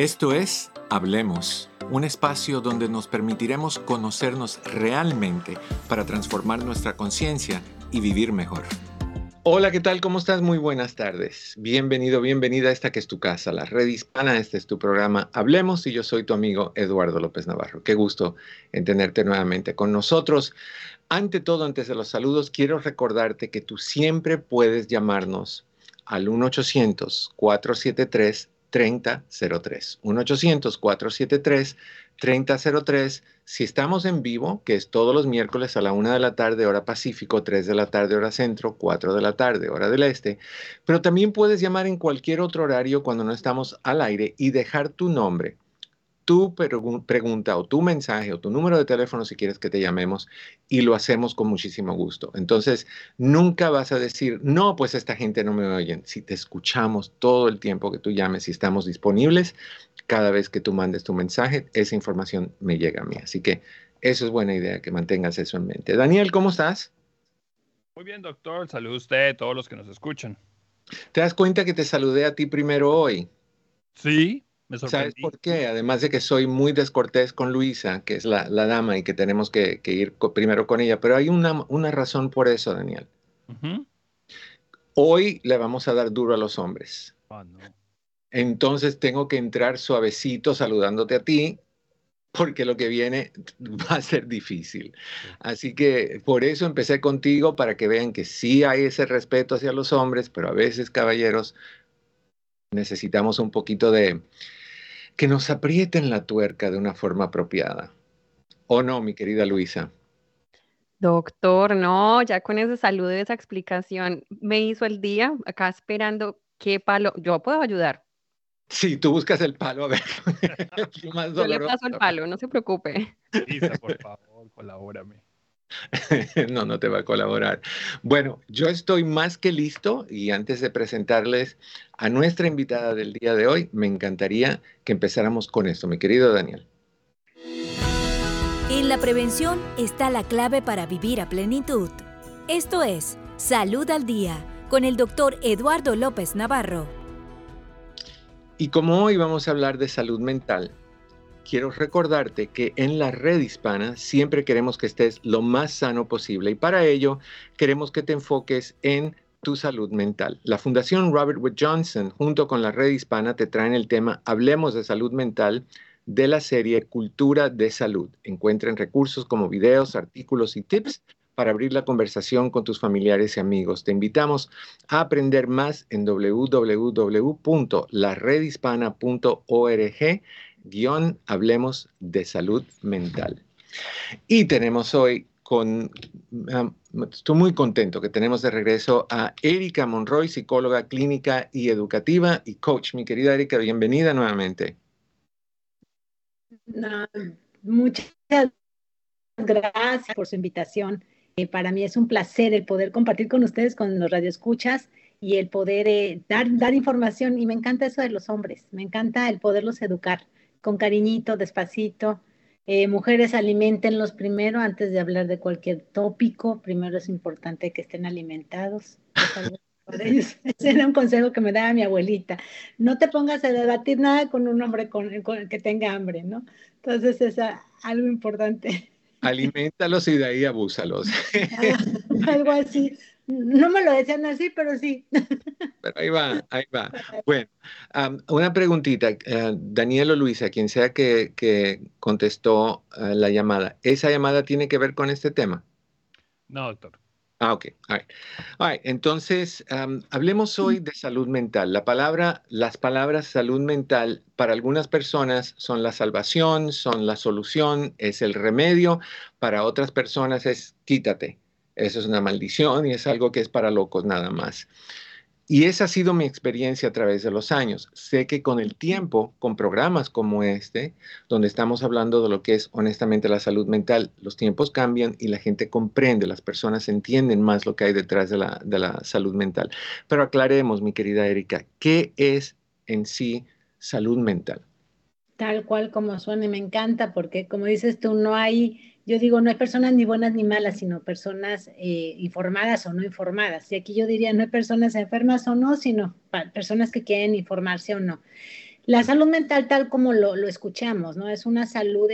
Esto es Hablemos, un espacio donde nos permitiremos conocernos realmente para transformar nuestra conciencia y vivir mejor. Hola, ¿qué tal? ¿Cómo estás? Muy buenas tardes. Bienvenido, bienvenida a esta que es tu casa, la red hispana. Este es tu programa Hablemos y yo soy tu amigo Eduardo López Navarro. Qué gusto en tenerte nuevamente con nosotros. Ante todo, antes de los saludos, quiero recordarte que tú siempre puedes llamarnos al 1-800-473 3003. 1-800-473-3003. Si estamos en vivo, que es todos los miércoles a la 1 de la tarde, hora Pacífico, 3 de la tarde, hora Centro, 4 de la tarde, hora del Este. Pero también puedes llamar en cualquier otro horario cuando no estamos al aire y dejar tu nombre tu pregunta o tu mensaje o tu número de teléfono si quieres que te llamemos y lo hacemos con muchísimo gusto. Entonces, nunca vas a decir, no, pues esta gente no me oye. Si te escuchamos todo el tiempo que tú llames y estamos disponibles, cada vez que tú mandes tu mensaje, esa información me llega a mí. Así que eso es buena idea que mantengas eso en mente. Daniel, ¿cómo estás? Muy bien, doctor. Salud a usted, todos los que nos escuchan. ¿Te das cuenta que te saludé a ti primero hoy? Sí, ¿Sabes por qué? Además de que soy muy descortés con Luisa, que es la, dama y que tenemos que, ir primero con ella, pero hay una, razón por eso, Daniel. Hoy le vamos a dar duro a los hombres. Ah, Entonces tengo que entrar suavecito saludándote a ti, porque lo que viene va a ser difícil. Así que por eso empecé contigo, para que vean que sí hay ese respeto hacia los hombres, pero a veces, caballeros, necesitamos un poquito de, que nos aprieten la tuerca de una forma apropiada. ¿O no, mi querida Luisa? Doctor, no, ya con ese saludo y esa explicación me hizo el día acá esperando qué palo. Yo puedo ayudar. Sí, tú buscas el palo, a ver. Yo le paso el palo, no se preocupe. Lisa, por favor, colabórame. no, no te va a colaborar. Bueno, yo estoy más que listo y antes de presentarles a nuestra invitada del día de hoy, me encantaría que empezáramos con esto, mi querido Daniel. En la prevención está la clave para vivir a plenitud. Esto es Salud al Día con el doctor Eduardo López Navarro. Y como hoy vamos a hablar de salud mental, quiero recordarte que en la red hispana siempre queremos que estés lo más sano posible y para ello queremos que te enfoques en tu salud mental. La Fundación Robert Wood Johnson junto con la red hispana te traen el tema Hablemos de salud mental de la serie Cultura de Salud. Encuentren recursos como videos, artículos y tips para abrir la conversación con tus familiares y amigos. Te invitamos a aprender más en www.laredhispana.org guion Hablemos de Salud Mental. Y tenemos hoy con, estoy muy contento que tenemos de regreso a Erika Monroy, psicóloga clínica y educativa y coach. Mi querida Erika, bienvenida nuevamente. muchas gracias por su invitación. Eh, para mí es un placer el poder compartir con ustedes, con los radioescuchas y el poder eh, dar, dar información. Y me encanta eso de los hombres, me encanta el poderlos educar con cariñito, despacito. Eh, mujeres, alimentenlos primero antes de hablar de cualquier tópico. Primero es importante que estén alimentados. Ese era un consejo que me daba mi abuelita. No te pongas a debatir nada con un hombre con, que tenga hambre, ¿no? Entonces es algo importante. Alimentalos y de ahí abúsalos. algo así. No me lo decían así, pero sí. Pero ahí va, ahí va. Bueno, una preguntita, uh, Daniel o Luisa, quien sea que, contestó eh, la llamada, ¿esa llamada tiene que ver con este tema? No, doctor. Ah, ok. Entonces, hablemos hoy de salud mental. La palabra, las palabras salud mental para algunas personas son la salvación, son la solución, es el remedio. Para otras personas es quítate. Eso es una maldición y es algo que es para locos nada más. Y esa ha sido mi experiencia a través de los años. Sé que con el tiempo, con programas como este, donde estamos hablando de lo que es honestamente la salud mental, los tiempos cambian y la gente comprende, las personas entienden más lo que hay detrás de la, de la salud mental. Pero aclaremos, mi querida Erika, ¿qué es en sí salud mental? Tal cual como suena me encanta porque como dices tú, no hay yo digo, no hay personas ni buenas ni malas, sino personas eh, informadas o no informadas. Y aquí yo diría, no hay personas enfermas o no, sino personas que quieren informarse o no. La salud mental, tal como lo, escuchamos, ¿no? Es una salud,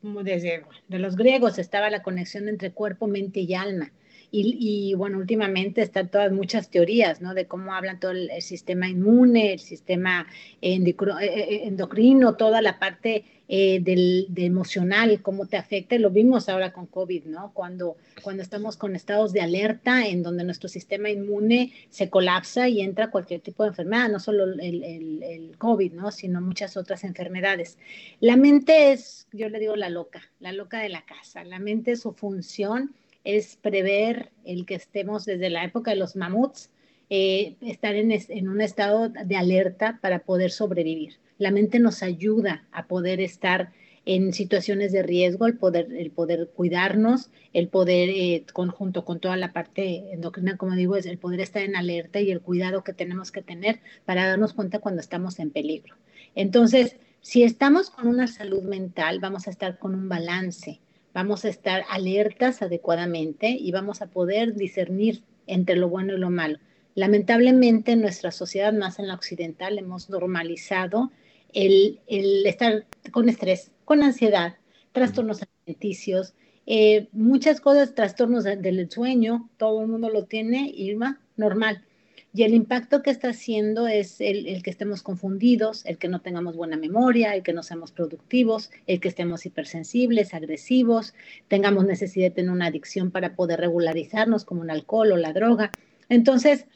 como desde de los griegos estaba la conexión entre cuerpo, mente y alma. Y, bueno, últimamente están todas muchas teorías, ¿no? De cómo hablan todo el, sistema inmune, el sistema eh, eh, endocrino, toda la parte eh, del, emocional, cómo te afecta. Lo vimos ahora con COVID, ¿no? Cuando, cuando estamos con estados de alerta en donde nuestro sistema inmune se colapsa y entra cualquier tipo de enfermedad, no solo el, el, el COVID, ¿no? Sino muchas otras enfermedades. La mente es, yo le digo la loca, la loca de la casa. La mente, su función es prever el que estemos desde la época de los mamuts, eh, estar en, un estado de alerta para poder sobrevivir. La mente nos ayuda a poder estar en situaciones de riesgo, el poder, el poder cuidarnos, el poder, eh, conjunto con toda la parte endocrina, como digo, es el poder estar en alerta y el cuidado que tenemos que tener para darnos cuenta cuando estamos en peligro. Entonces, si estamos con una salud mental, vamos a estar con un balance vamos a estar alertas adecuadamente y vamos a poder discernir entre lo bueno y lo malo. Lamentablemente en nuestra sociedad, más en la occidental, hemos normalizado el, estar con estrés, con ansiedad, trastornos alimenticios, eh, muchas cosas, trastornos del sueño, todo el mundo lo tiene y va normal. Y el impacto que está haciendo es el, que estemos confundidos, el que no tengamos buena memoria, el que no seamos productivos, el que estemos hipersensibles, agresivos, tengamos necesidad de tener una adicción para poder regularizarnos como un alcohol o la droga. Entonces,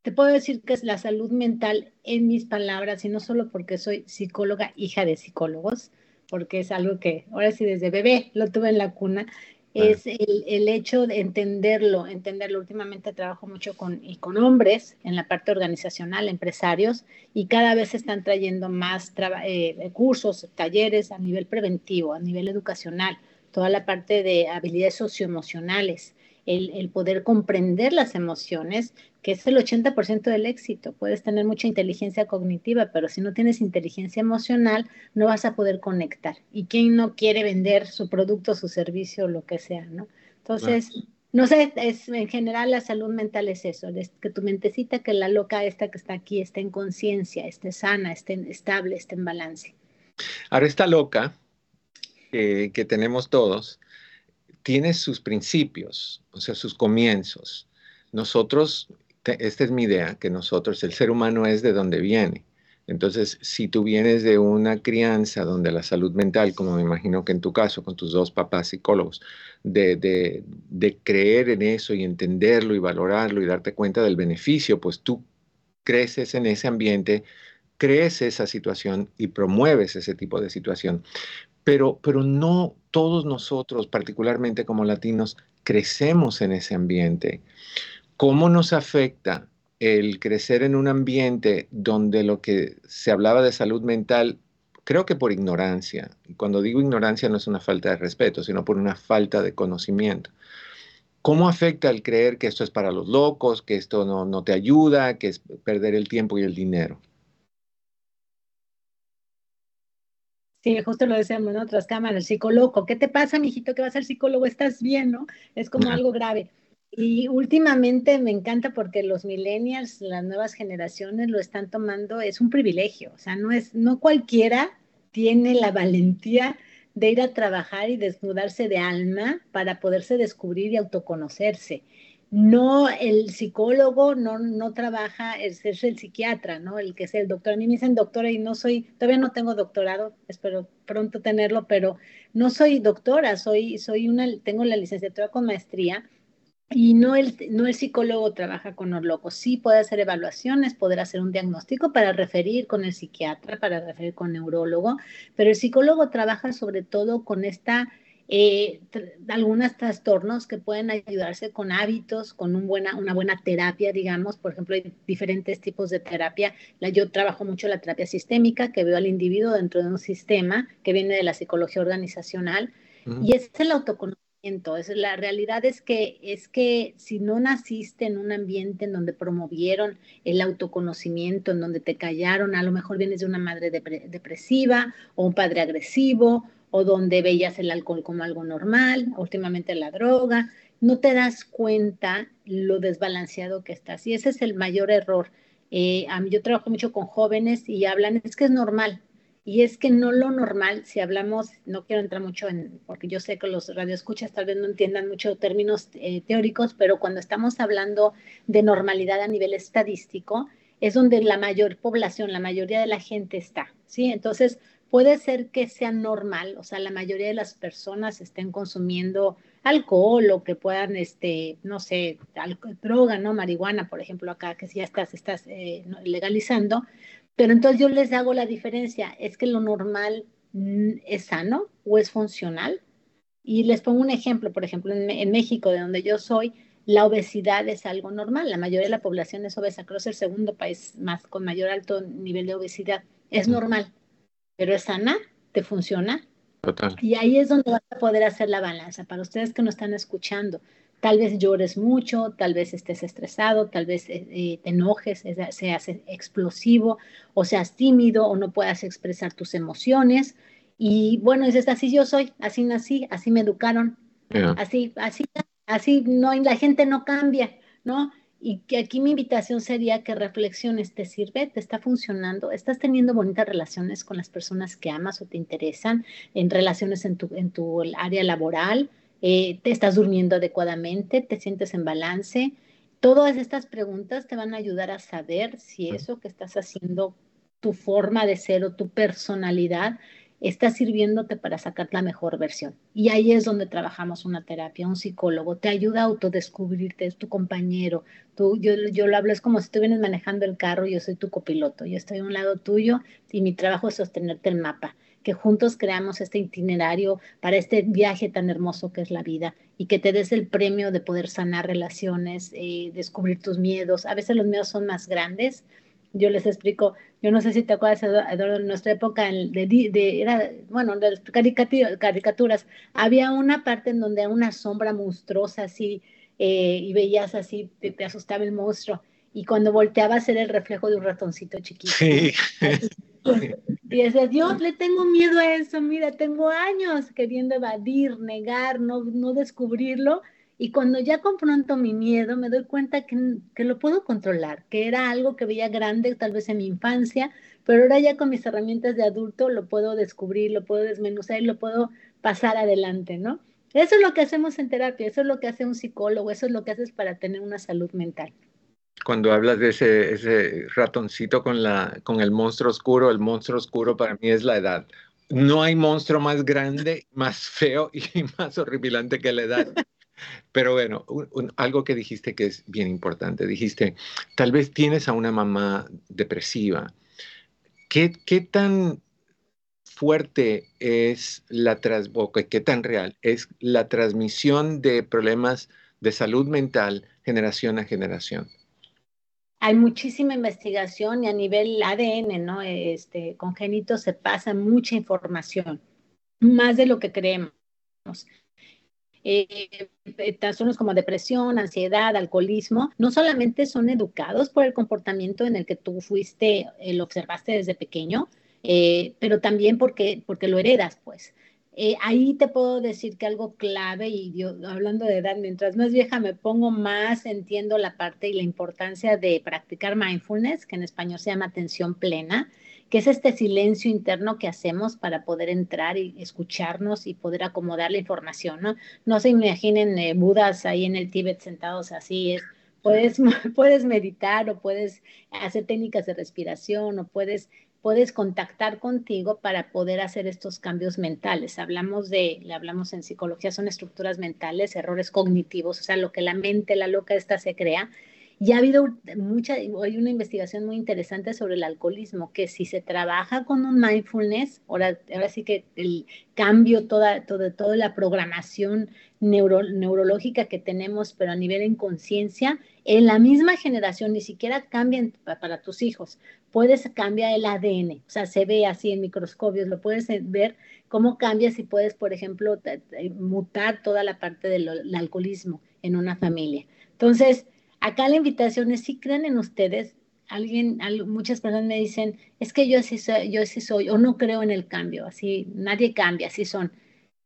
te puedo decir que es la salud mental en mis palabras, y no solo porque soy psicóloga, hija de psicólogos, porque es algo que ahora sí desde bebé lo tuve en la cuna, es el, hecho de entenderlo, entenderlo. Últimamente trabajo mucho con, y con hombres en la parte organizacional, empresarios, y cada vez están trayendo más eh, cursos, talleres a nivel preventivo, a nivel educacional, toda la parte de habilidades socioemocionales el, poder comprender las emociones, que es el 80% del éxito. Puedes tener mucha inteligencia cognitiva, pero si no tienes inteligencia emocional, no vas a poder conectar. ¿Y quién no quiere vender su producto, su servicio, lo que sea, no? Entonces, no sé, es, en general la salud mental es eso, es que tu mentecita, que la loca esta que está aquí, esté en conciencia, esté sana, esté estable, esté en balance. Ahora esta loca que tenemos todos, tiene sus principios, o sea, sus comienzos. Nosotros, esta es mi idea, que nosotros, el ser humano es de donde viene. Entonces, si tú vienes de una crianza donde la salud mental, como me imagino que en tu caso, con tus dos papás psicólogos, de, de, de creer en eso y entenderlo y valorarlo y darte cuenta del beneficio, pues tú creces en ese ambiente, crees esa situación y promueves ese tipo de situación pero, pero no todos nosotros, particularmente como latinos, crecemos en ese ambiente. ¿Cómo nos afecta el crecer en un ambiente donde lo que se hablaba de salud mental, creo que por ignorancia, y cuando digo ignorancia no es una falta de respeto, sino por una falta de conocimiento. ¿Cómo afecta el creer que esto es para los locos, que esto no, no te ayuda, que es perder el tiempo y el dinero? Sí, justo lo decíamos en otras cámaras, el psicólogo, ¿qué te pasa, mijito, que vas al psicólogo? ¿Estás bien, no? Es como algo grave. Y últimamente me encanta porque los millennials, las nuevas generaciones lo están tomando, es un privilegio, o sea, no es, no cualquiera tiene la valentía de ir a trabajar y desnudarse de alma para poderse descubrir y autoconocerse no el psicólogo no, no trabaja, es, es, el psiquiatra, ¿no? El que es el doctor. A mí me dicen doctora y no soy, todavía no tengo doctorado, espero pronto tenerlo, pero no soy doctora, soy, soy una, tengo la licenciatura con maestría y no el, no el psicólogo trabaja con los locos. Sí puede hacer evaluaciones, poder hacer un diagnóstico para referir con el psiquiatra, para referir con neurólogo, pero el psicólogo trabaja sobre todo con esta eh, algunos trastornos que pueden ayudarse con hábitos, con un buena, una buena terapia, digamos. Por ejemplo, hay diferentes tipos de terapia. La, yo trabajo mucho la terapia sistémica, que veo al individuo dentro de un sistema que viene de la psicología organizacional. Y es el autoconocimiento. Es, la realidad es que, es que si no naciste en un ambiente en donde promovieron el autoconocimiento, en donde te callaron, a lo mejor vienes de una madre depresiva o un padre agresivo o donde veías el alcohol como algo normal, últimamente la droga, no te das cuenta lo desbalanceado que estás. Y ese es el mayor error. Eh, a mí yo trabajo mucho con jóvenes y hablan, es que es normal. Y es que no lo normal, si hablamos, no quiero entrar mucho en, porque yo sé que los radioescuchas tal vez no entiendan mucho términos eh, teóricos, pero cuando estamos hablando de normalidad a nivel estadístico, es donde la mayor población, la mayoría de la gente está, ¿sí? Entonces, puede ser que sea normal, o sea, la mayoría de las personas estén consumiendo alcohol o que puedan, este, no sé, droga, ¿no? Marihuana, por ejemplo, acá que si ya estás, estás eh, legalizando, pero entonces yo les hago la diferencia, es que lo normal mm, es sano o es funcional. Y les pongo un ejemplo, por ejemplo, en, México, de donde yo soy, la obesidad es algo normal. La mayoría de la población es obesa. Creo que es el segundo país más con mayor alto nivel de obesidad. Es normal, pero es sana, te funciona. Total. Y ahí es donde vas a poder hacer la balanza. Para ustedes que nos están escuchando, Tal vez llores mucho, tal vez estés estresado, tal vez eh, eh, te enojes, seas explosivo o seas tímido o no puedas expresar tus emociones. Y bueno, dices, así yo soy, así nací, así me educaron, así, así, así, no, la gente no cambia, ¿no? Y que aquí mi invitación sería que reflexiones, ¿te sirve? ¿Te está funcionando? ¿Estás teniendo bonitas relaciones con las personas que amas o te interesan? ¿En relaciones en tu, en tu área laboral? Eh, te estás durmiendo adecuadamente, te sientes en balance. Todas estas preguntas te van a ayudar a saber si eso que estás haciendo, tu forma de ser o tu personalidad, está sirviéndote para sacar la mejor versión. Y ahí es donde trabajamos una terapia, un psicólogo, te ayuda a autodescubrirte, es tu compañero. Tú, yo, yo lo hablo, es como si tú vienes manejando el carro, yo soy tu copiloto, yo estoy a un lado tuyo y mi trabajo es sostenerte el mapa que juntos creamos este itinerario para este viaje tan hermoso que es la vida y que te des el premio de poder sanar relaciones, eh, descubrir tus miedos. A veces los miedos son más grandes. Yo les explico, yo no sé si te acuerdas, Eduardo, en nuestra época de, de, era, bueno, de las caricaturas, había una parte en donde una sombra monstruosa así, eh, y veías así, te, te, asustaba el monstruo, y cuando volteabas era el reflejo de un ratoncito chiquito. Sí. Y dices, Dios, le tengo miedo a eso, mira, tengo años queriendo evadir, negar, no, no descubrirlo. Y cuando ya confronto mi miedo, me doy cuenta que, que, lo puedo controlar, que era algo que veía grande tal vez en mi infancia, pero ahora ya con mis herramientas de adulto lo puedo descubrir, lo puedo desmenuzar y lo puedo pasar adelante, ¿no? Eso es lo que hacemos en terapia, eso es lo que hace un psicólogo, eso es lo que haces para tener una salud mental cuando hablas de ese, ese ratoncito con, la, con el monstruo oscuro, el monstruo oscuro para mí es la edad. No hay monstruo más grande, más feo y más horripilante que la edad. Pero bueno, algo que dijiste que es bien importante, dijiste, tal vez tienes a una mamá depresiva. ¿Qué, qué tan fuerte es la tras, qué tan real es la transmisión de problemas de salud mental generación a generación? Hay muchísima investigación y a nivel ADN, ¿no? Este, congénito se pasa mucha información, más de lo que creemos. Eh, trastornos como depresión, ansiedad, alcoholismo, no solamente son educados por el comportamiento en el que tú fuiste, eh, lo observaste desde pequeño, eh, pero también porque, porque lo heredas, pues. Eh, ahí te puedo decir que algo clave, y yo hablando de edad, mientras más vieja me pongo, más entiendo la parte y la importancia de practicar mindfulness, que en español se llama atención plena, que es este silencio interno que hacemos para poder entrar y escucharnos y poder acomodar la información, ¿no? No se imaginen eh, budas ahí en el Tíbet sentados así, es, puedes, puedes meditar o puedes hacer técnicas de respiración o puedes puedes contactar contigo para poder hacer estos cambios mentales. Hablamos de, le hablamos en psicología, son estructuras mentales, errores cognitivos, o sea, lo que la mente, la loca esta se crea. Y ha habido mucha, hay una investigación muy interesante sobre el alcoholismo, que si se trabaja con un mindfulness, ahora, ahora sí que el cambio, toda, toda, toda la programación neurológica que tenemos, pero a nivel en conciencia, en la misma generación, ni siquiera cambian para tus hijos, puedes cambiar el ADN, o sea, se ve así en microscopios, lo puedes ver cómo cambia si puedes, por ejemplo, mutar toda la parte del alcoholismo en una familia. Entonces, acá la invitación es si creen en ustedes, alguien, muchas personas me dicen, es que yo así soy, yo así soy, o no creo en el cambio, así, nadie cambia, así son.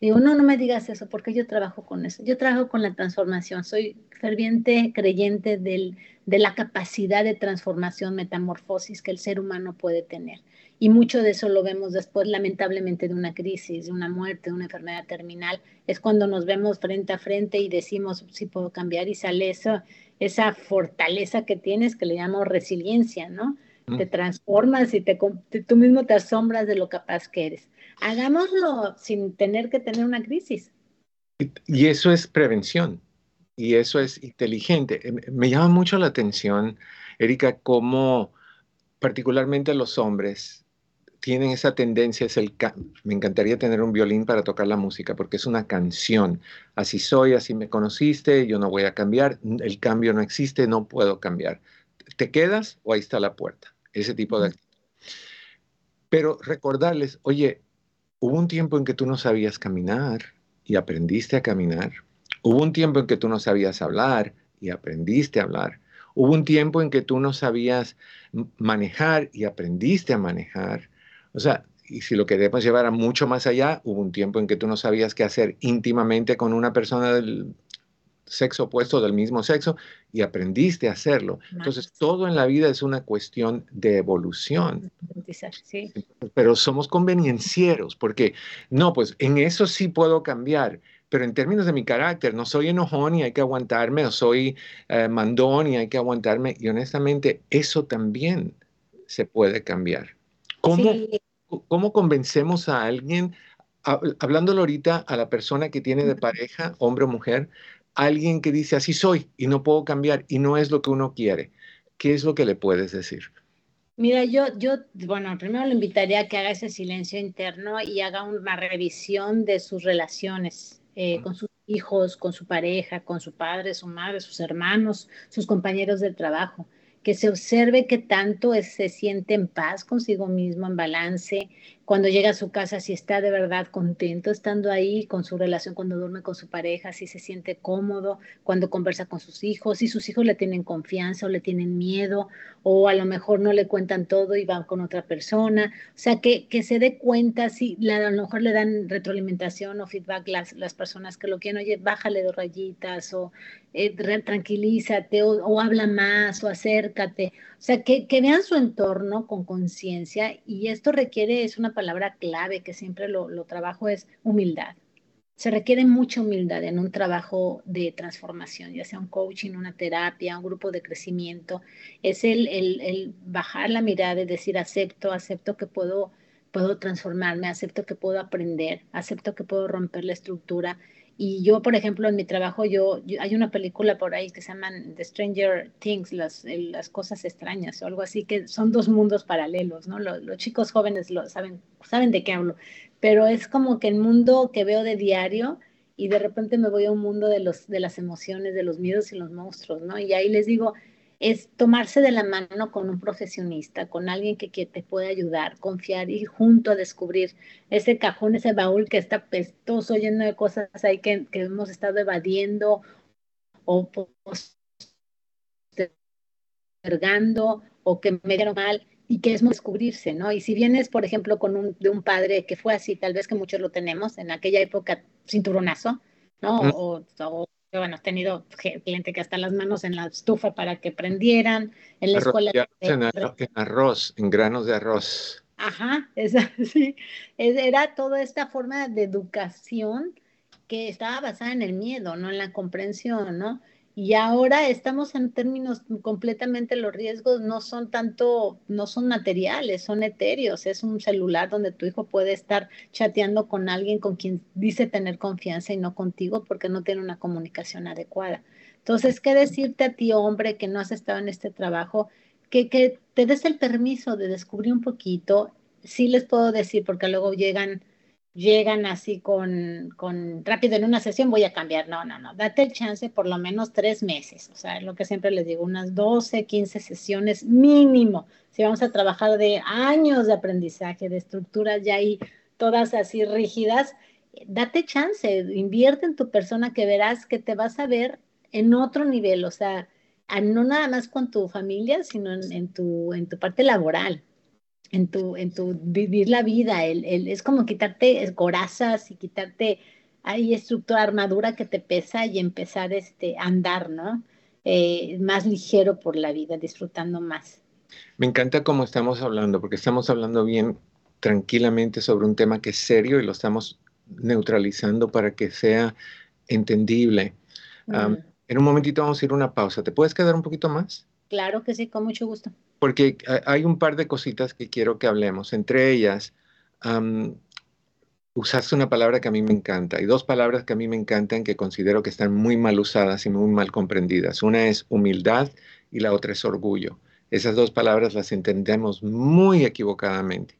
Digo, no, no me digas eso, porque yo trabajo con eso. Yo trabajo con la transformación. Soy ferviente creyente del, de la capacidad de transformación, metamorfosis que el ser humano puede tener. Y mucho de eso lo vemos después, lamentablemente, de una crisis, de una muerte, de una enfermedad terminal. Es cuando nos vemos frente a frente y decimos, sí puedo cambiar y sale eso, esa fortaleza que tienes que le llamo resiliencia, ¿no? Mm. Te transformas y te, tú mismo te asombras de lo capaz que eres. Hagámoslo sin tener que tener una crisis. Y eso es prevención y eso es inteligente. Em, me llama mucho la atención, Erika, cómo particularmente los hombres tienen esa tendencia, es el me encantaría tener un violín para tocar la música porque es una canción. Así soy, así me conociste, yo no voy a cambiar, el cambio no existe, no puedo cambiar. ¿Te quedas o ahí está la puerta? Ese tipo de actitud. Pero recordarles, oye, hubo un tiempo en que tú no sabías caminar y aprendiste a caminar. Hubo un tiempo en que tú no sabías hablar y aprendiste a hablar. Hubo un tiempo en que tú no sabías manejar y aprendiste a manejar. O sea, y si lo queremos llevar a mucho más allá, hubo un tiempo en que tú no sabías qué hacer íntimamente con una persona del sexo opuesto, del mismo sexo, y aprendiste a hacerlo. Entonces, todo en la vida es una cuestión de evolución. Pero somos conveniencieros, porque no, pues en eso sí puedo cambiar, pero en términos de mi carácter, no soy enojón y hay que aguantarme, o soy eh, mandón y hay que aguantarme, y honestamente eso también se puede cambiar. ¿Cómo, ¿cómo convencemos a alguien, hablándolo ahorita a la persona que tiene de pareja, hombre o mujer, alguien que dice así soy y no puedo cambiar y no es lo que uno quiere? ¿Qué es lo que le puedes decir? Mira, yo, yo, bueno, primero le invitaría a que haga ese silencio interno y haga una revisión de sus relaciones eh, con sus hijos, con su pareja, con su padre, su madre, sus hermanos, sus compañeros del trabajo que se observe que tanto se siente en paz consigo mismo, en balance, cuando llega a su casa, si está de verdad contento estando ahí con su relación, cuando duerme con su pareja, si se siente cómodo, cuando conversa con sus hijos, si sus hijos le tienen confianza o le tienen miedo, o a lo mejor no le cuentan todo y van con otra persona. O sea, que, que se dé cuenta, si a lo mejor le dan retroalimentación o feedback las, las personas que lo quieren, oye, bájale dos rayitas o eh, tranquilízate o, habla más o acércate. O sea, que, que vean su entorno con conciencia y esto requiere, es una palabra clave que siempre lo, lo trabajo, es humildad. Se requiere mucha humildad en un trabajo de transformación, ya sea un coaching, una terapia, un grupo de crecimiento. Es el, el, el bajar la mirada y decir, acepto, acepto que puedo, puedo transformarme, acepto que puedo aprender, acepto que puedo romper la estructura y yo, por ejemplo, en mi trabajo, yo, hay una película por ahí que se llama The Stranger Things, las, las cosas extrañas o algo así, que son dos mundos paralelos, ¿no? Los, los, chicos jóvenes lo saben, saben de qué hablo, pero es como que el mundo que veo de diario y de repente me voy a un mundo de, los, de las emociones, de los miedos y los monstruos, ¿no? Y ahí les digo, es tomarse de la mano con un profesionista, con alguien que, te puede ayudar, confiar, y junto a descubrir ese cajón, ese baúl que está pestoso, lleno de cosas ahí que, hemos estado evadiendo o postergando o que me dieron mal y que es descubrirse, ¿no? Y si vienes, por ejemplo, con un, de un padre que fue así, tal vez que muchos lo tenemos, en aquella época cinturonazo, ¿no? o, bueno, he tenido cliente que hasta las manos en la estufa para que prendieran, en la escuela. En, arroz, en granos de arroz. Ajá, esa, sí. Era toda esta forma de educación que estaba basada en el miedo, no en la comprensión, ¿no? Y ahora estamos en términos completamente, los riesgos no son tanto, no son materiales, son etéreos. Es un celular donde tu hijo puede estar chateando con alguien con quien dice tener confianza y no contigo porque no tiene una comunicación adecuada. Entonces, ¿qué decirte a ti, hombre, que no has estado en este trabajo? Que, que te des el permiso de descubrir un poquito. Sí les puedo decir, porque luego llegan llegan así con, con, rápido en una sesión voy a cambiar. No, no, no, date el chance por lo menos tres meses. O sea, es lo que siempre les digo, unas 12, 15 sesiones mínimo. Si vamos a trabajar de años de aprendizaje, de estructuras ya ahí todas así rígidas, date chance, invierte en tu persona que verás que te vas a ver en otro nivel. O sea, no nada más con tu familia, sino en, tu, en tu parte laboral en tu, en tu vivir la vida. El, el, es como quitarte corazas y quitarte ahí estructura, armadura que te pesa y empezar este, a andar, ¿no? eh, más ligero por la vida, disfrutando más. Me encanta cómo estamos hablando, porque estamos hablando bien tranquilamente sobre un tema que es serio y lo estamos neutralizando para que sea entendible. En un momentito vamos a ir a una pausa. ¿Te puedes quedar un poquito más? Claro que sí, con mucho gusto. Porque hay un par de cositas que quiero que hablemos. Entre ellas, usaste una palabra que a mí me encanta y dos palabras que a mí me encantan que considero que están muy mal usadas y muy mal comprendidas. Una es humildad y la otra es orgullo. Esas dos palabras las entendemos muy equivocadamente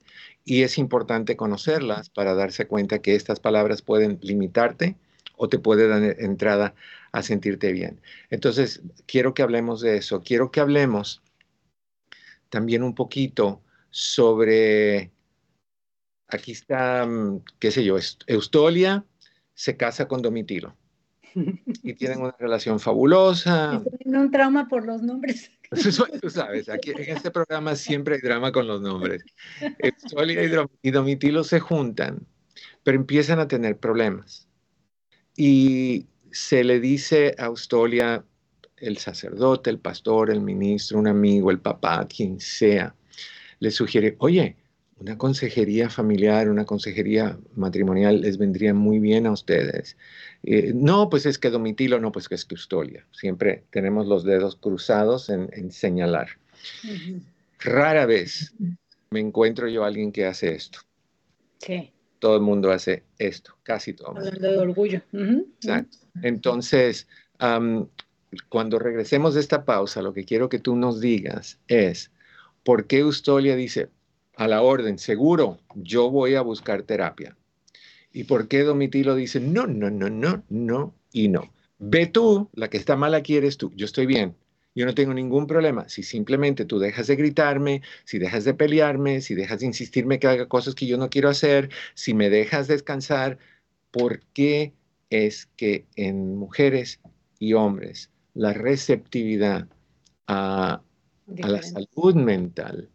y es importante conocerlas para darse cuenta que estas palabras pueden limitarte o te puede dar entrada a sentirte bien. Entonces, quiero que hablemos de eso. Quiero que hablemos también un poquito sobre, aquí está, mm, qué sé yo, Eustolia se casa con Domitilo y tienen una relación fabulosa. Tienen un trauma por los nombres. Tú sabes, aquí en este programa siempre hay drama con los nombres. Eustolia y Domitilo se juntan, pero empiezan a tener problemas. Y se le dice a Austolia, el sacerdote, el pastor, el ministro, un amigo, el papá, quien sea, le sugiere, oye, una consejería familiar, una consejería matrimonial les vendría muy bien a ustedes. Eh, no, pues es que Domitilo, no, pues que es Austolia. Siempre tenemos los dedos cruzados en, señalar. Rara vez me encuentro yo a alguien que hace esto. Sí todo el mundo hace esto, casi todo. Hablando de orgullo. Exacto. Entonces, cuando regresemos de esta pausa, lo que quiero que tú nos digas es, ¿por qué Ustolia dice, a la orden, seguro, yo voy a buscar terapia? ¿Y por qué Domitilo dice, no, no, no, no, no y no? Ve tú, la que está mal aquí eres tú, yo estoy bien, yo no tengo ningún problema. Si simplemente tú dejas de gritarme, si dejas de pelearme, si dejas de insistirme que haga cosas que yo no quiero hacer, si me dejas descansar, ¿por qué es que en mujeres y hombres la receptividad a, la salud mental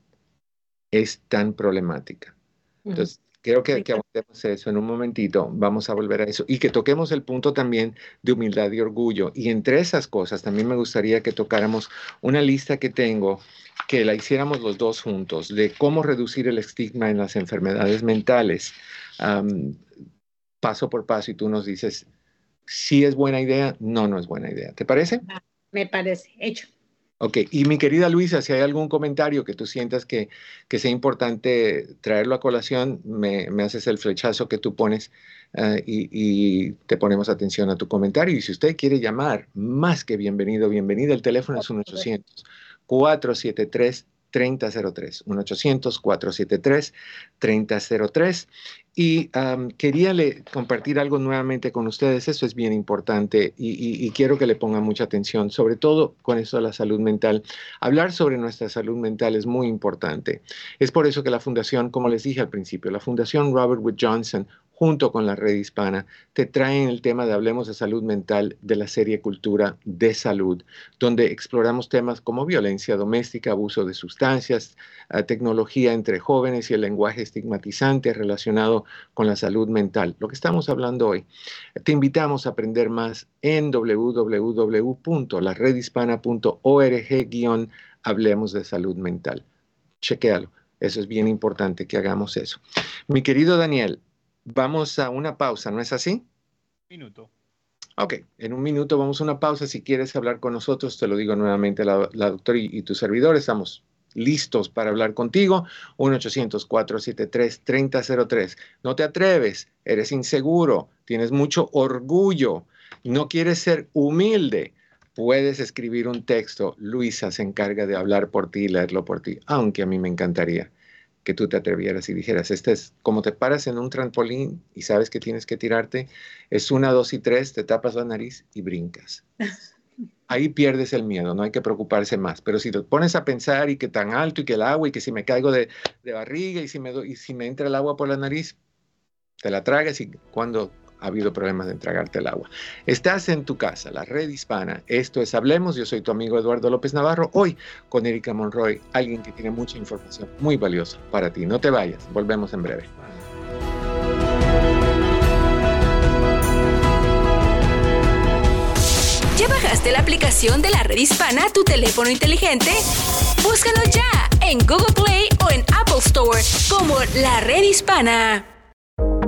es tan problemática? Entonces, Creo que, que abordemos eso en un momentito, vamos a volver a eso. Y que toquemos el punto también de humildad y orgullo. Y entre esas cosas también me gustaría que tocáramos una lista que tengo, que la hiciéramos los dos juntos, de cómo reducir el estigma en las enfermedades mentales, paso por paso, y tú nos dices si es buena idea, no, no es buena idea. ¿Te parece? Ah, me parece, hecho. Ok, y mi querida Luisa, si hay algún comentario que tú sientas que, sea importante traerlo a colación, me, haces el flechazo que tú pones eh, y, te ponemos atención a tu comentario. Y si usted quiere llamar, más que bienvenido, bienvenida, el teléfono es un 800 473 3003, 1-800-473-3003. Y quería le, compartir algo nuevamente con ustedes, eso es bien importante y, quiero que le pongan mucha atención, sobre todo con eso de la salud mental. Hablar sobre nuestra salud mental es muy importante. Es por eso que la Fundación, como les dije al principio, la Fundación Robert Wood Johnson junto con la red hispana, te traen el tema de Hablemos de Salud Mental de la serie Cultura de Salud, donde exploramos temas como violencia doméstica, abuso de sustancias, eh, tecnología entre jóvenes y el lenguaje estigmatizante relacionado con la salud mental. Lo que estamos hablando hoy. Te invitamos a aprender más en www.laredhispana.org Hablemos de Salud Mental. Chequéalo. Eso es bien importante que hagamos eso. Mi querido Daniel, Vamos a una pausa, ¿no es así? Minuto. Ok, en un minuto vamos a una pausa. Si quieres hablar con nosotros, te lo digo nuevamente, la, doctora y, tu servidor, estamos listos para hablar contigo. 1-800-473-3003. No te atreves, eres inseguro, tienes mucho orgullo, no quieres ser humilde. Puedes escribir un texto. Luisa se encarga de hablar por ti y leerlo por ti, aunque a mí me encantaría que tú te atrevieras y dijeras, este es como te paras en un trampolín y sabes que tienes que tirarte, es una, dos y tres, te tapas la nariz y brincas. Ahí pierdes el miedo, no hay que preocuparse más. Pero si te pones a pensar y que tan alto y que el agua y que si me caigo de, barriga y si, me, y si me entra el agua por la nariz, te la tragas y cuando ha habido problemas de entregarte el agua. Estás en tu casa, la red hispana. Esto es Hablemos. Yo soy tu amigo Eduardo López Navarro. Hoy con Erika Monroy, alguien que tiene mucha información muy valiosa para ti. No te vayas. Volvemos en breve. Lleva bajaste la aplicación de la red hispana a tu teléfono inteligente? Búscanos ya en Google Play o en Apple Store como la red hispana.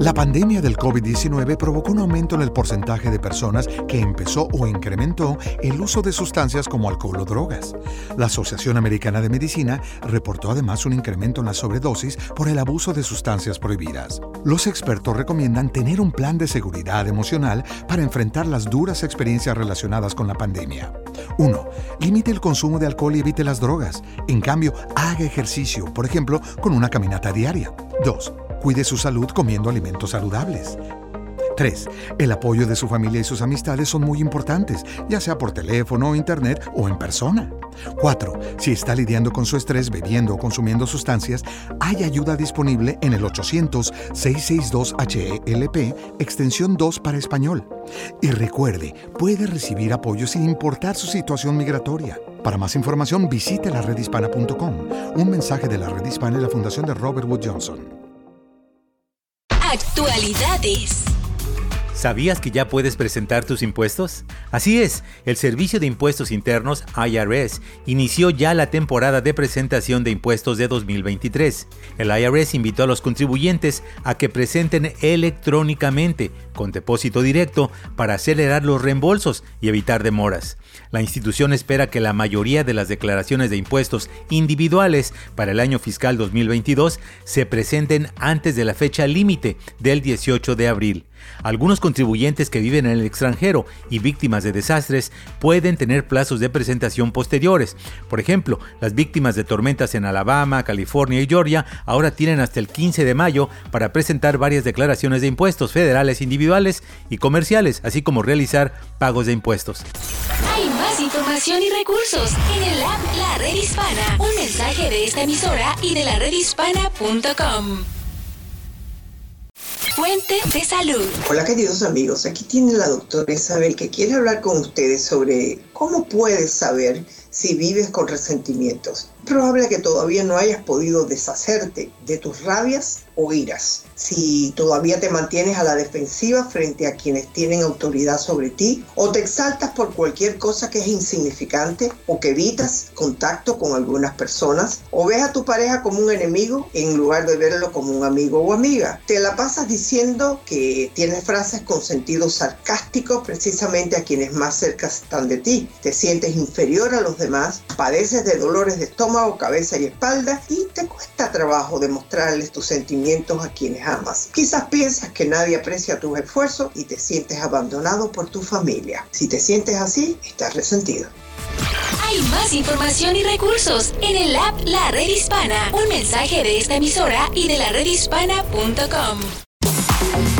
La pandemia del COVID-19 provocó un aumento en el porcentaje de personas que empezó o incrementó el uso de sustancias como alcohol o drogas. La Asociación Americana de Medicina reportó además un incremento en la sobredosis por el abuso de sustancias prohibidas. Los expertos recomiendan tener un plan de seguridad emocional para enfrentar las duras experiencias relacionadas con la pandemia. 1. Limite el consumo de alcohol y evite las drogas. En cambio, haga ejercicio, por ejemplo, con una caminata diaria. 2. Cuide su salud comiendo alimentos saludables. 3. El apoyo de su familia y sus amistades son muy importantes, ya sea por teléfono, internet o en persona. 4. Si está lidiando con su estrés bebiendo o consumiendo sustancias, hay ayuda disponible en el 800-662-HELP, extensión 2 para español. Y recuerde, puede recibir apoyo sin importar su situación migratoria. Para más información, visite la redhispana.com. Un mensaje de la Red Hispana y la Fundación de Robert Wood Johnson. Actualidades. ¿Sabías que ya puedes presentar tus impuestos? Así es, el Servicio de Impuestos Internos IRS inició ya la temporada de presentación de impuestos de 2023. El IRS invitó a los contribuyentes a que presenten electrónicamente, con depósito directo, para acelerar los reembolsos y evitar demoras. La institución espera que la mayoría de las declaraciones de impuestos individuales para el año fiscal 2022 se presenten antes de la fecha límite del 18 de abril. Algunos contribuyentes que viven en el extranjero y víctimas de desastres pueden tener plazos de presentación posteriores. Por ejemplo, las víctimas de tormentas en Alabama, California y Georgia ahora tienen hasta el 15 de mayo para presentar varias declaraciones de impuestos federales individuales y comerciales, así como realizar pagos de impuestos. Hay más información y recursos en el app La Red Hispana. Un mensaje de esta emisora y de la redhispana.com. Fuente de salud. Hola queridos amigos, aquí tiene la doctora Isabel que quiere hablar con ustedes sobre cómo puedes saber si vives con resentimientos. Probable que todavía no hayas podido deshacerte de tus rabias o iras. Si todavía te mantienes a la defensiva frente a quienes tienen autoridad sobre ti o te exaltas por cualquier cosa que es insignificante o que evitas contacto con algunas personas o ves a tu pareja como un enemigo en lugar de verlo como un amigo o amiga. Te la pasas diciendo que tienes frases con sentido sarcástico precisamente a quienes más cerca están de ti. Te sientes inferior a los demás, padeces de dolores de estómago, cabeza y espalda y te cuesta trabajo demostrarles tus sentimientos a quienes amas. Quizás piensas que nadie aprecia tus esfuerzos y te sientes abandonado por tu familia. Si te sientes así, estás resentido. Hay más información y recursos en el app La Red Hispana. Un mensaje de esta emisora y de la redhispana.com.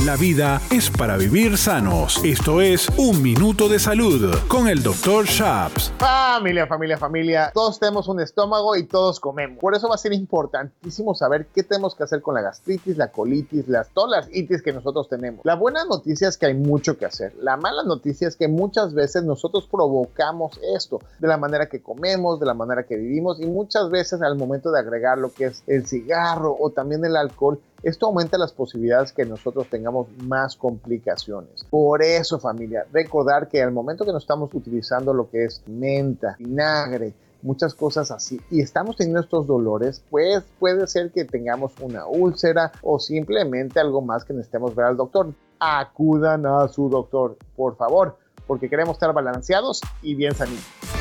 La vida es para vivir sanos. Esto es Un Minuto de Salud con el Dr. Shaps. Familia, familia, familia. Todos tenemos un estómago y todos comemos. Por eso va a ser importantísimo saber qué tenemos que hacer con la gastritis, la colitis, las, todas las itis que nosotros tenemos. La buena noticia es que hay mucho que hacer. La mala noticia es que muchas veces nosotros provocamos esto de la manera que comemos, de la manera que vivimos y muchas veces al momento de agregar lo que es el cigarro o también el alcohol, esto aumenta las posibilidades que nosotros tengamos más complicaciones. Por eso, familia, recordar que al momento que nos estamos utilizando lo que es menta, vinagre, muchas cosas así y estamos teniendo estos dolores, pues puede ser que tengamos una úlcera o simplemente algo más que necesitemos ver al doctor. Acudan a su doctor, por favor, porque queremos estar balanceados y bien sanitos.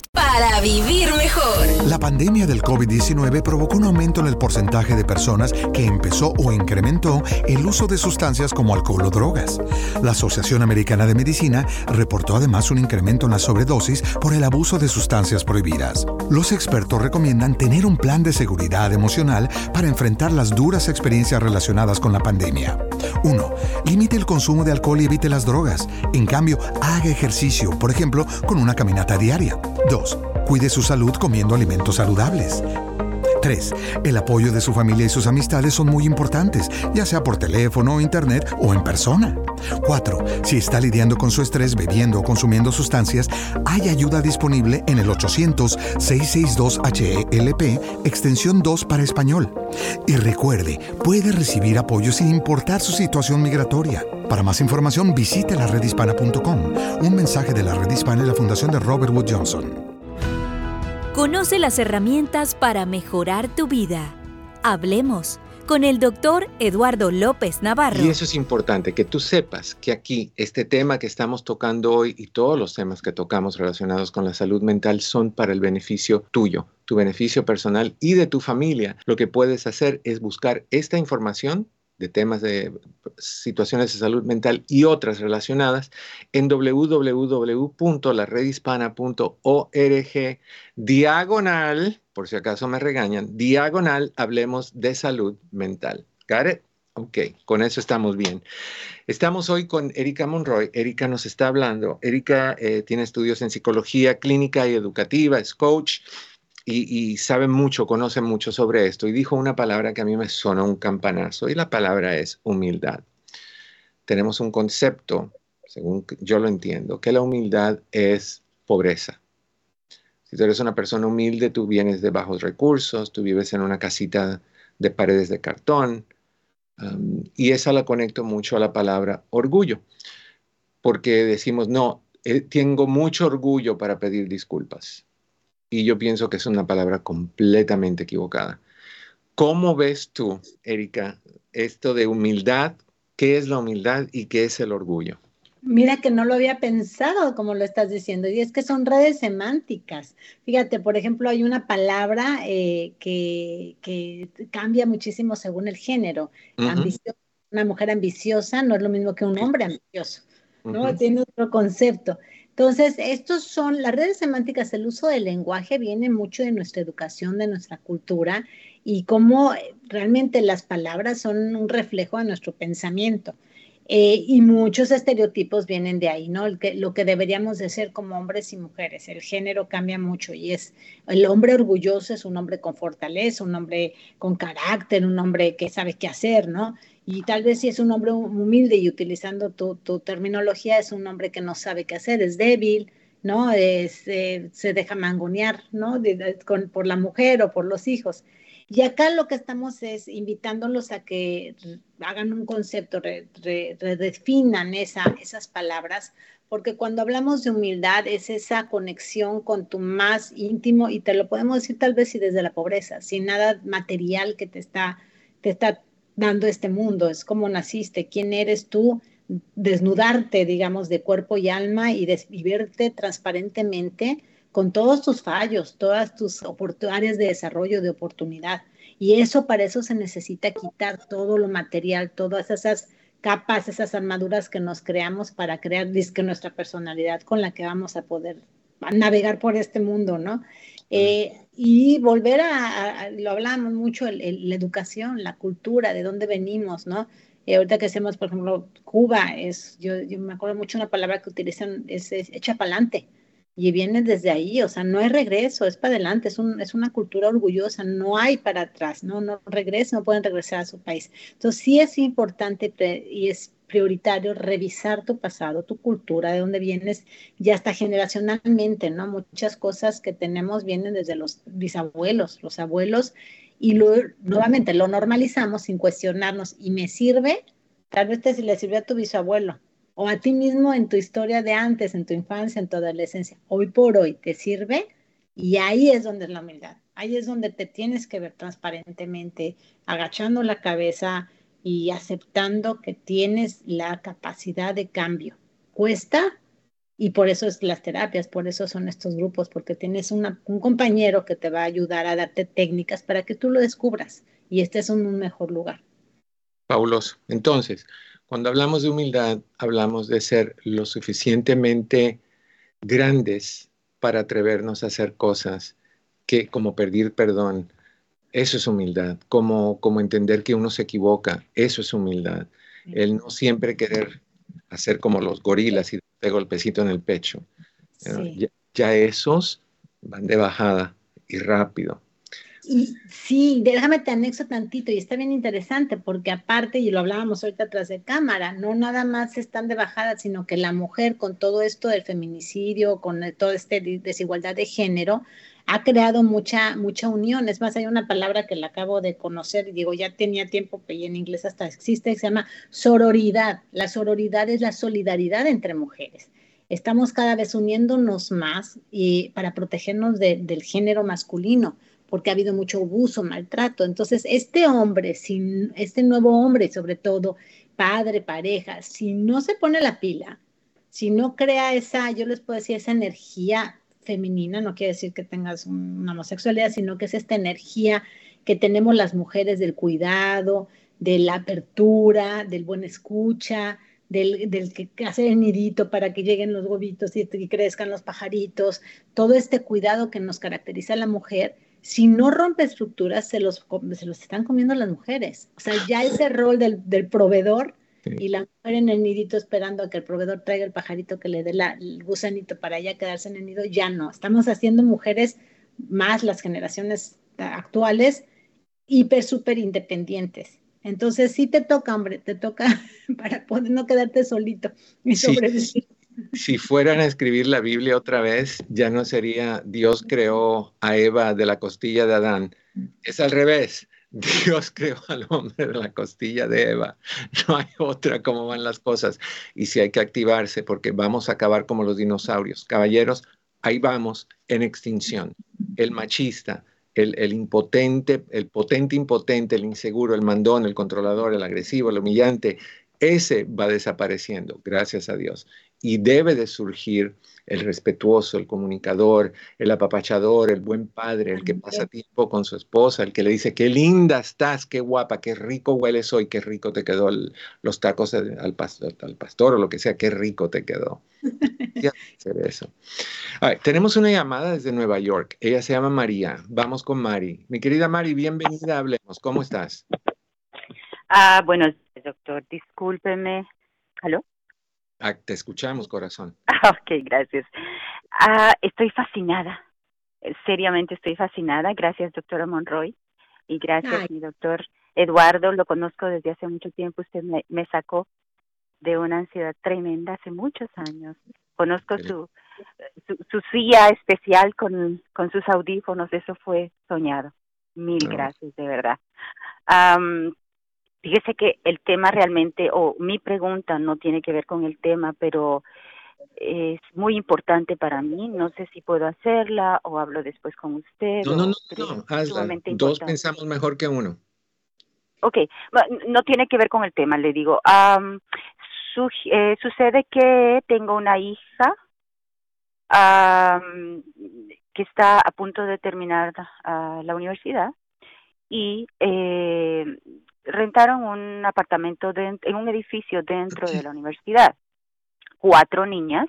Para vivir mejor. La pandemia del COVID-19 provocó un aumento en el porcentaje de personas que empezó o incrementó el uso de sustancias como alcohol o drogas. La Asociación Americana de Medicina reportó además un incremento en la sobredosis por el abuso de sustancias prohibidas. Los expertos recomiendan tener un plan de seguridad emocional para enfrentar las duras experiencias relacionadas con la pandemia. 1. Limite el consumo de alcohol y evite las drogas. En cambio, haga ejercicio, por ejemplo, con una caminata diaria. 2. Cuide su salud comiendo alimentos saludables. 3. El apoyo de su familia y sus amistades son muy importantes, ya sea por teléfono, internet o en persona. 4. Si está lidiando con su estrés bebiendo o consumiendo sustancias, hay ayuda disponible en el 800-662-HELP, extensión 2 para español. Y recuerde, puede recibir apoyo sin importar su situación migratoria. Para más información, visite la redhispana.com. Un mensaje de la Red Hispana y la Fundación de Robert Wood Johnson. Conoce las herramientas para mejorar tu vida. Hablemos con el doctor Eduardo López Navarro. Y eso es importante, que tú sepas que aquí este tema que estamos tocando hoy y todos los temas que tocamos relacionados con la salud mental son para el beneficio tuyo, tu beneficio personal y de tu familia. Lo que puedes hacer es buscar esta información de temas de situaciones de salud mental y otras relacionadas en www.laredhispana.org diagonal, por si acaso me regañan, diagonal, hablemos de salud mental. ¿Got it? Ok, con eso estamos bien. Estamos hoy con Erika Monroy. Erika nos está hablando. Erika eh, tiene estudios en psicología clínica y educativa, es coach y, sabe mucho, conoce mucho sobre esto, y dijo una palabra que a mí me sonó un campanazo, y la palabra es humildad. Tenemos un concepto, según yo lo entiendo, que la humildad es pobreza. Si tú eres una persona humilde, tú vienes de bajos recursos, tú vives en una casita de paredes de cartón, y esa la conecto mucho a la palabra orgullo, porque decimos, no, eh, tengo mucho orgullo para pedir disculpas y yo pienso que es una palabra completamente equivocada. ¿Cómo ves tú, Erika, esto de humildad? ¿Qué es la humildad y qué es el orgullo? Mira que no lo había pensado como lo estás diciendo, y es que son redes semánticas. Fíjate, por ejemplo, hay una palabra eh, que, cambia muchísimo según el género. una mujer ambiciosa no es lo mismo que un hombre ambicioso, ¿no? Tiene otro concepto. Entonces, estos son las redes semánticas, el uso del lenguaje viene mucho de nuestra educación, de nuestra cultura y cómo realmente las palabras son un reflejo de nuestro pensamiento. Eh, y muchos estereotipos vienen de ahí, ¿no? lo que deberíamos de ser como hombres y mujeres. El género cambia mucho y es el hombre orgulloso es un hombre con fortaleza, un hombre con carácter, un hombre que sabe qué hacer, ¿no? Y tal vez si es un hombre humilde y utilizando tu, terminología, es un hombre que no sabe qué hacer, es débil, ¿no? Es, eh, se deja mangonear, ¿no? por la mujer o por los hijos. Y acá lo que estamos es invitándolos a que hagan un concepto, redefinan esa, esas palabras, porque cuando hablamos de humildad es esa conexión con tu más íntimo, y te lo podemos decir tal vez si desde la pobreza, sin nada material que te está, te está dando este mundo, es como naciste, quién eres tú, desnudarte, digamos, de cuerpo y alma y vivirte transparentemente con todos tus fallos, todas tus áreas de desarrollo, de oportunidad. Y eso, para eso se necesita quitar todo lo material, todas esas capas, esas armaduras que nos creamos para crear disque nuestra personalidad con la que vamos a poder navegar por este mundo, ¿no? Eh, y volver a, lo hablamos mucho, la educación, la cultura, de dónde venimos, ¿no? Y ahorita que hacemos, por ejemplo, Cuba, es, yo, me acuerdo mucho una palabra que utilizan, es, es echa pa'lante, y viene desde ahí, o sea, no hay regreso, es para adelante, es, un, es una cultura orgullosa, no hay para atrás, no, no regresan, no pueden regresar a su país. Entonces, sí es importante y es prioritario revisar tu pasado, tu cultura, de dónde vienes, ya hasta generacionalmente, ¿no? Muchas cosas que tenemos vienen desde los bisabuelos, los abuelos, y lo, nuevamente lo normalizamos sin cuestionarnos. ¿Y me sirve? Tal vez te le sirvió a tu bisabuelo, o a ti mismo en tu historia de antes, en tu infancia, en tu adolescencia. Hoy por hoy te sirve y ahí es donde es la humildad. Ahí es donde te tienes que ver transparentemente, agachando la cabeza, y aceptando que tienes la capacidad de cambio. Cuesta y por eso es las terapias, por eso son estos grupos, porque tienes un compañero que te va a ayudar a darte técnicas para que tú lo descubras y estés en un mejor lugar. Fabuloso. Entonces, cuando hablamos de humildad, hablamos de ser lo suficientemente grandes para atrevernos a hacer cosas que, como pedir perdón, eso es humildad, como, como entender que uno se equivoca, eso es humildad. El no siempre querer hacer como los gorilas y de golpecito en el pecho. Ya, esos van de bajada y rápido. Y sí, déjame te anexo tantito y está bien interesante porque aparte, y lo hablábamos ahorita atrás de cámara, no nada más están de bajada, sino que la mujer con todo esto del feminicidio, con toda esta desigualdad de género, ha creado mucha, mucha unión. Es más, hay una palabra que la acabo de conocer y digo, ya tenía tiempo, y en inglés hasta existe, se llama sororidad. La sororidad es la solidaridad entre mujeres. Estamos cada vez uniéndonos más y para protegernos del género masculino porque ha habido mucho abuso, maltrato. Entonces, este hombre, sin, este nuevo hombre, sobre todo padre, pareja, si no se pone la pila, si no crea esa, yo les puedo decir, esa energía femenina, no quiere decir que tengas una homosexualidad, sino que es esta energía que tenemos las mujeres del cuidado, de la apertura, del buen escucha, del, del que hace el nidito para que lleguen los huevitos y, y crezcan los pajaritos, todo este cuidado que nos caracteriza a la mujer, si no rompe estructuras, se los, se los están comiendo las mujeres. O sea, ya ese rol del, del proveedor y la mujer en el nidito esperando a que el proveedor traiga el pajarito que le dé la, el gusanito para ya quedarse en el nido, ya no. Estamos haciendo mujeres más las generaciones actuales hiper, súper independientes. Entonces sí te toca, hombre, te toca para poder no quedarte solito y sobrevivir si fueran a escribir la Biblia otra vez, ya no sería Dios creó a Eva de la costilla de Adán. Es al revés. Dios creó al hombre de la costilla de Eva. No hay otra cómo van las cosas. Y si hay que activarse porque vamos a acabar como los dinosaurios. Caballeros, ahí vamos en extinción. El machista, el, el, impotente, el potente impotente, el inseguro, el mandón, el controlador, el agresivo, el humillante, ese va desapareciendo, gracias a Dios y debe de surgir el respetuoso, el comunicador, el apapachador, el buen padre, el que pasa tiempo con su esposa, el que le dice, qué linda estás, qué guapa, qué rico hueles hoy, qué rico te quedó los tacos al pastor, al pastor o lo que sea, qué rico te quedó. hacer eso. tenemos una llamada desde Nueva York. Ella se llama María. Vamos con Mari. Mi querida Mari, bienvenida, hablemos. ¿Cómo estás? Ah, bueno, doctor. Discúlpeme. ¿Aló? Ah, te escuchamos, corazón. Ok, gracias. Ah, estoy fascinada. Seriamente estoy fascinada. Gracias, doctora Monroy. Y gracias, mi doctor Eduardo. Lo conozco desde hace mucho tiempo. Usted me, me sacó de una ansiedad tremenda hace muchos años. Conozco su, su, su, silla especial con, con sus audífonos. Eso fue soñado. Mil gracias, de verdad. Um, Fíjese que el tema realmente, o mi pregunta no tiene que ver con el tema, pero es muy importante para mí. No sé si puedo hacerla o hablo después con usted. No, no, no, no, hazla. Dos pensamos mejor que uno. Ok, no tiene que ver con el tema, le digo. eh, sucede que tengo una hija que está a punto de terminar uh, la universidad y eh, rentaron un apartamento en un edificio dentro de la universidad. Cuatro niñas.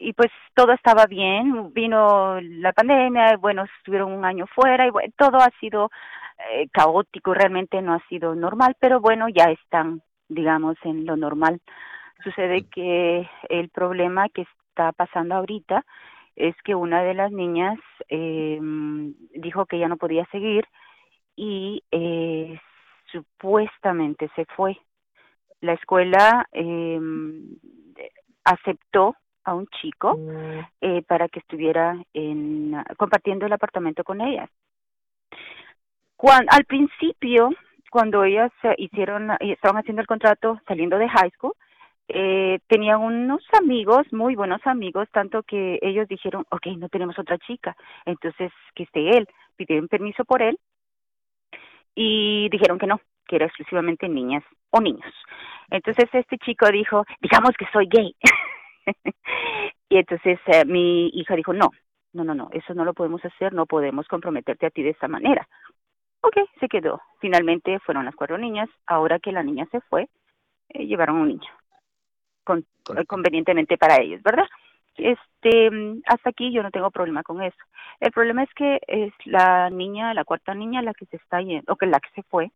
y pues todo estaba bien, vino la pandemia, bueno, estuvieron un año fuera y bueno, todo ha sido eh, caótico, realmente no ha sido normal, pero bueno, ya están, digamos, en lo normal. Sucede que el problema que está pasando ahorita es que una de las niñas eh, dijo que ya no podía seguir y eh, supuestamente se fue. La escuela eh, aceptó a un chico mm. eh, para que estuviera en, compartiendo el apartamento con ellas. Cuando, al principio, cuando ellas hicieron, estaban haciendo el contrato saliendo de high school, eh, tenían unos amigos, muy buenos amigos, tanto que ellos dijeron, ok, no tenemos otra chica, entonces que esté él, pidieron permiso por él y dijeron que no, que era exclusivamente niñas o niños. Entonces este chico dijo, digamos que soy gay. y entonces eh, mi hija dijo, no, no, no, no, eso no lo podemos hacer, no podemos comprometerte a ti de esta manera. Ok, se quedó. Finalmente fueron las cuatro niñas. Ahora que la niña se fue, eh, llevaron un niño. Con, convenientemente para ellos, ¿verdad? Este hasta aquí yo no tengo problema con eso el problema es que es la niña la cuarta niña la que se está yendo o que la que se fue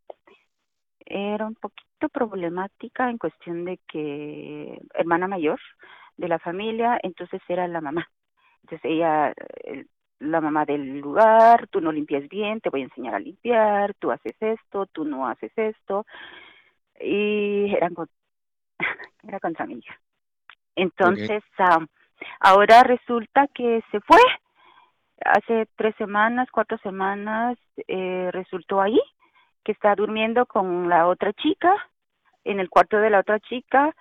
era un poquito problemática en cuestión de que hermana mayor de la familia entonces era la mamá entonces ella la mamá del lugar, tú no limpias bien, te voy a enseñar a limpiar, tú haces esto, tú no haces esto. Y eran con, era contra mi hija. Entonces, ahora resulta que se fue. Hace tres semanas, cuatro semanas, eh, resultó ahí que está durmiendo con la otra chica, en el cuarto de la otra chica.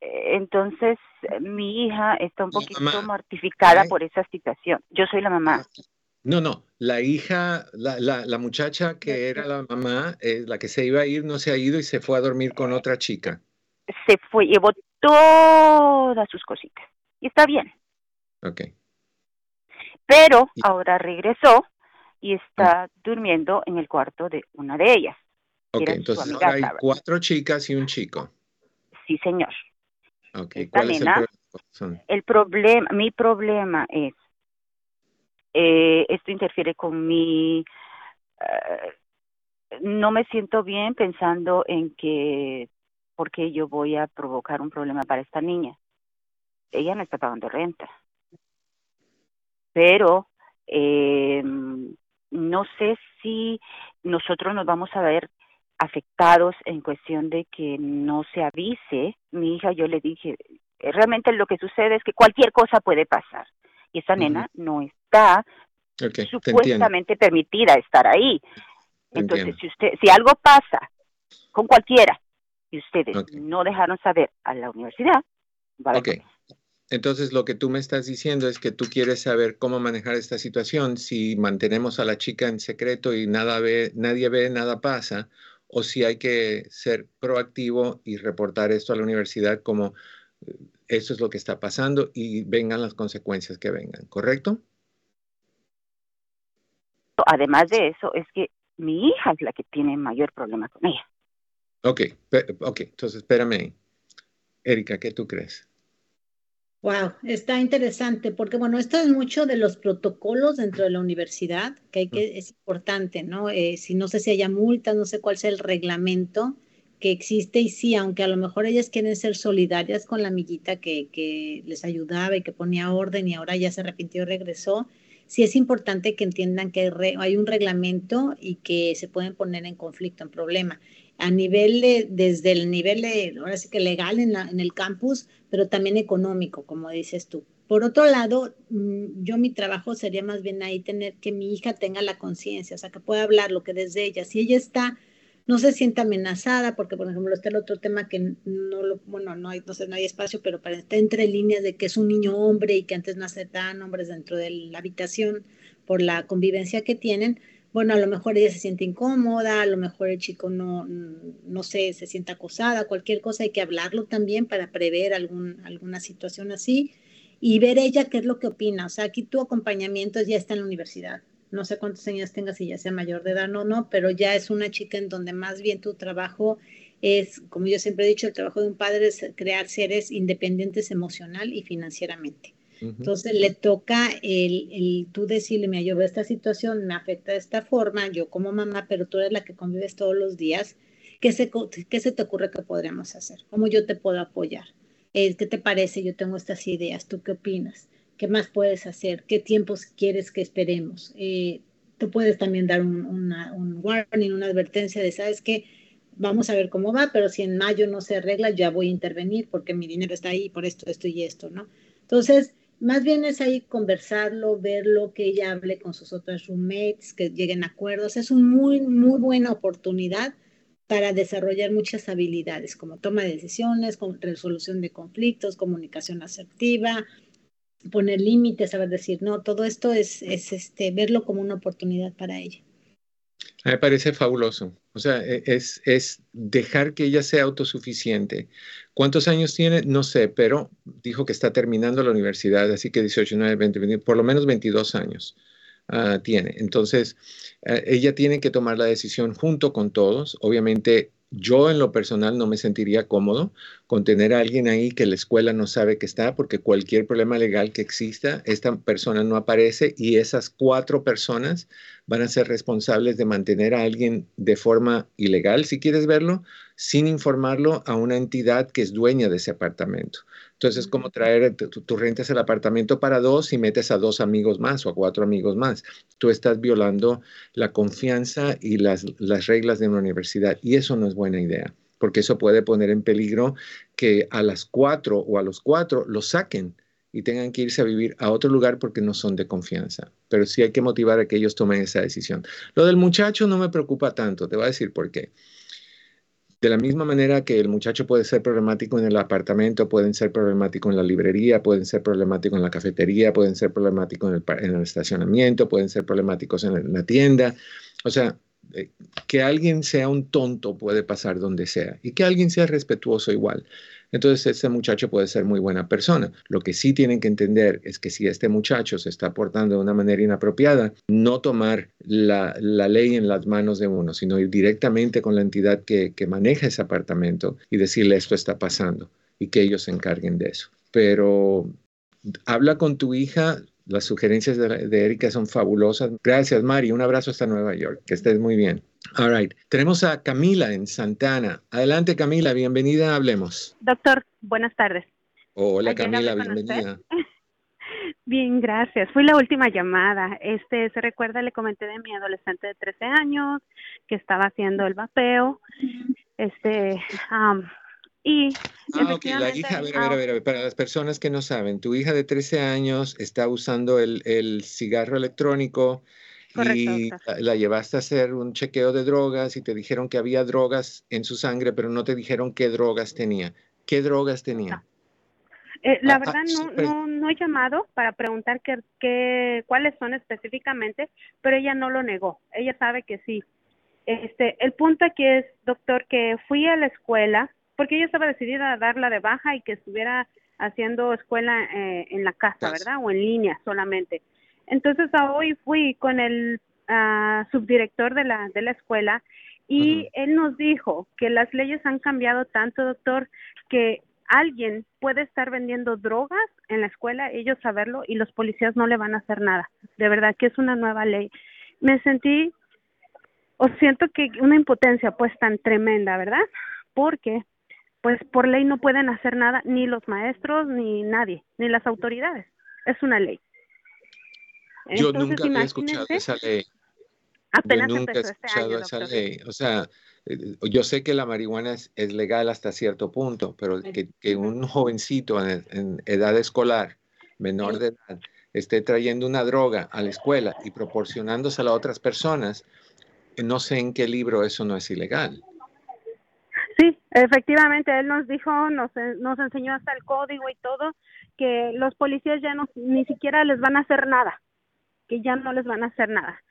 Eh, Entonces, mi hija está un poquito mortificada por esa situación. Yo soy la mamá. No, no, la hija, la, la, la muchacha que era la mamá, eh, la que se iba a ir, no se ha ido y se fue a dormir con otra chica. Se fue, llevó todas sus cositas. Y está bien. Ok. Pero ahora regresó y está durmiendo en el cuarto de una de ellas. Ok, entonces ahora hay cuatro chicas y un chico. Sí, señor. Ok, Esta ¿cuál es el nena- problema? Son- El problema, mi problema es, eh, esto interfiere con mi, eh, no me siento bien pensando en que, porque yo voy a provocar un problema para esta niña. Ella no está pagando renta. Pero, eh, no sé si nosotros nos vamos a ver afectados en cuestión de que no se avise. Mi hija, yo le dije, eh, realmente lo que sucede es que cualquier cosa puede pasar. Y esa nena no está supuestamente permitida estar ahí. Te Entonces, entiendo. si usted, si algo pasa con cualquiera y ustedes no dejaron saber a la universidad, va a haber Ok. Entonces, lo que tú me estás diciendo es que tú quieres saber cómo manejar esta situación, si mantenemos a la chica en secreto y nada ve, nadie ve, nada pasa, o si hay que ser proactivo y reportar esto a la universidad como eh, eso es lo que está pasando y vengan las consecuencias que vengan, ¿correcto? Además de eso, es que mi hija es la que tiene mayor problema con ella. Ok, ok, entonces espérame. Erika, ¿qué tú crees? Wow, está interesante porque bueno, esto es mucho de los protocolos dentro de la universidad, que hay que, es importante, ¿no? Eh, si no sé si haya multas, no sé cuál sea el reglamento que existe y sí, aunque a lo mejor ellas quieren ser solidarias con la amiguita que, que les ayudaba y que ponía orden y ahora ya se arrepintió y regresó, sí es importante que entiendan que hay, re- hay un reglamento y que se pueden poner en conflicto, en problema a nivel de, desde el nivel de, ahora sí que legal en, la- en el campus, pero también económico, como dices tú. Por otro lado, mm, yo mi trabajo sería más bien ahí tener que mi hija tenga la conciencia, o sea, que pueda hablar lo que desde ella, si ella está, no se siente amenazada, porque por ejemplo está el otro tema que no lo, bueno, no hay, no sé, no hay espacio, pero para estar entre líneas de que es un niño hombre y que antes no aceptaban hombres dentro de la habitación por la convivencia que tienen, bueno, a lo mejor ella se siente incómoda, a lo mejor el chico no, no sé, se siente acosada, cualquier cosa, hay que hablarlo también para prever algún, alguna situación así y ver ella qué es lo que opina. O sea, aquí tu acompañamiento ya está en la universidad. No sé cuántos años tengas, si ya sea mayor de edad o no, pero ya es una chica en donde más bien tu trabajo es, como yo siempre he dicho, el trabajo de un padre es crear seres independientes emocional y financieramente. Entonces le toca el, el tú decirle, mira, yo esta situación, me afecta de esta forma, yo como mamá, pero tú eres la que convives todos los días, ¿qué se, qué se te ocurre que podríamos hacer? ¿Cómo yo te puedo apoyar? Eh, ¿Qué te parece? Yo tengo estas ideas, ¿tú qué opinas? ¿Qué más puedes hacer? ¿Qué tiempos quieres que esperemos? Eh, tú puedes también dar un, una, un warning, una advertencia de, ¿sabes qué? Vamos a ver cómo va, pero si en mayo no se arregla, ya voy a intervenir porque mi dinero está ahí por esto, esto y esto, ¿no? Entonces, más bien es ahí conversarlo, verlo, que ella hable con sus otros roommates, que lleguen a acuerdos. Es una muy, muy buena oportunidad para desarrollar muchas habilidades como toma de decisiones, resolución de conflictos, comunicación asertiva, poner límites, saber decir no, todo esto es, es este, verlo como una oportunidad para ella. Me parece fabuloso. O sea, e- es, es dejar que ella sea autosuficiente. ¿Cuántos años tiene? No sé, pero dijo que está terminando la universidad, así que 18, 19, 20, 20, por lo menos 22 años ah, tiene. Entonces, eh, ella tiene que tomar la decisión junto con todos. Obviamente, yo en lo personal no me sentiría cómodo con tener a alguien ahí que la escuela no sabe que está, porque cualquier problema legal que exista, esta persona no aparece y esas cuatro personas van a ser responsables de mantener a alguien de forma ilegal, si quieres verlo, sin informarlo a una entidad que es dueña de ese apartamento. Entonces, es como traer, tú, rentas el apartamento para dos y metes a dos amigos más o a cuatro amigos más. Tú estás violando la confianza y las, las reglas de una universidad y eso no es buena idea, porque eso puede poner en peligro que a las cuatro o a los cuatro los saquen y tengan que irse a vivir a otro lugar porque no son de confianza. Pero sí hay que motivar a que ellos tomen esa decisión. Lo del muchacho no me preocupa tanto, te voy a decir por qué. De la misma manera que el muchacho puede ser problemático en el apartamento, pueden ser problemáticos en la librería, pueden ser problemáticos en la cafetería, pueden ser problemáticos en el, en el estacionamiento, pueden ser problemáticos en la tienda. O sea, eh, que alguien sea un tonto puede pasar donde sea y que alguien sea respetuoso igual entonces este muchacho puede ser muy buena persona. Lo que sí tienen que entender es que si este muchacho se está portando de una manera inapropiada, no tomar la, ley en las manos de uno, sino ir directamente con la entidad que, maneja ese apartamento y decirle esto está pasando y que ellos se encarguen de eso. Pero habla con tu hija, las sugerencias de, de, Erika son fabulosas. Gracias, Mari. Un abrazo hasta Nueva York. Que estés muy bien. All right. Tenemos a Camila en Santana. Adelante, Camila. Bienvenida. Hablemos. Doctor, buenas tardes. Hola, Camila. Bienvenida. Bien, gracias. Fui la última llamada. Este, se recuerda, le comenté de mi adolescente de 13 años que estaba haciendo el vapeo. Este, y ah, ok, la hija, a ver, a ver, a ver, para las personas que no saben, tu hija de 13 años está usando el, el cigarro electrónico y la, llevaste a hacer un chequeo de drogas y te dijeron que había drogas en su sangre, pero no te dijeron qué drogas tenía. ¿Qué drogas tenía? Eh, la ah, ah, verdad no, no, no he llamado para preguntar qué, qué, cuáles son específicamente, pero ella no lo negó. Ella sabe que sí. Este, el punto aquí es, doctor, que fui a la escuela porque ella estaba decidida a darla de baja y que estuviera haciendo escuela eh, en la casa, ¿verdad? O en línea solamente. Entonces a hoy fui con el ah, subdirector de la, de la escuela y él nos dijo que las leyes han cambiado tanto, doctor, que alguien puede estar vendiendo drogas en la escuela, ellos saberlo, y los policías no le van a hacer nada. De verdad que es una nueva ley. Me sentí, o siento que una impotencia pues tan tremenda, ¿verdad? Porque pues por ley no pueden hacer nada ni los maestros ni nadie, ni las autoridades. Es una ley. Yo nunca había escuchado esa ley. Apenas yo nunca he este escuchado esa ley. O sea, eh, yo sé que la marihuana es, legal hasta cierto punto, pero que, que un jovencito en, en, edad escolar, menor de edad, esté trayendo una droga a la escuela y proporcionándosela a otras personas, no sé en qué libro eso no es ilegal. Sí, efectivamente, él nos dijo, nos, nos enseñó hasta el código y todo, que los policías ya no, ni siquiera les van a hacer nada, que ya no les van a hacer nada.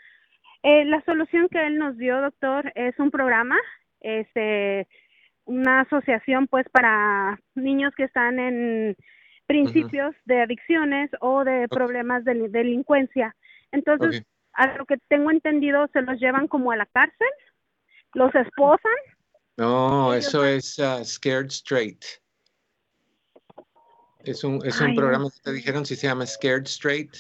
Eh, la solución que él nos dio, doctor, es un programa, este, una asociación pues para niños que están en principios de adicciones o de problemas de delincuencia. Entonces, a lo que tengo entendido, se los llevan como a la cárcel, los esposan no, eso es uh, Scared Straight. Es un, es un programa que te dijeron si se llama Scared Straight.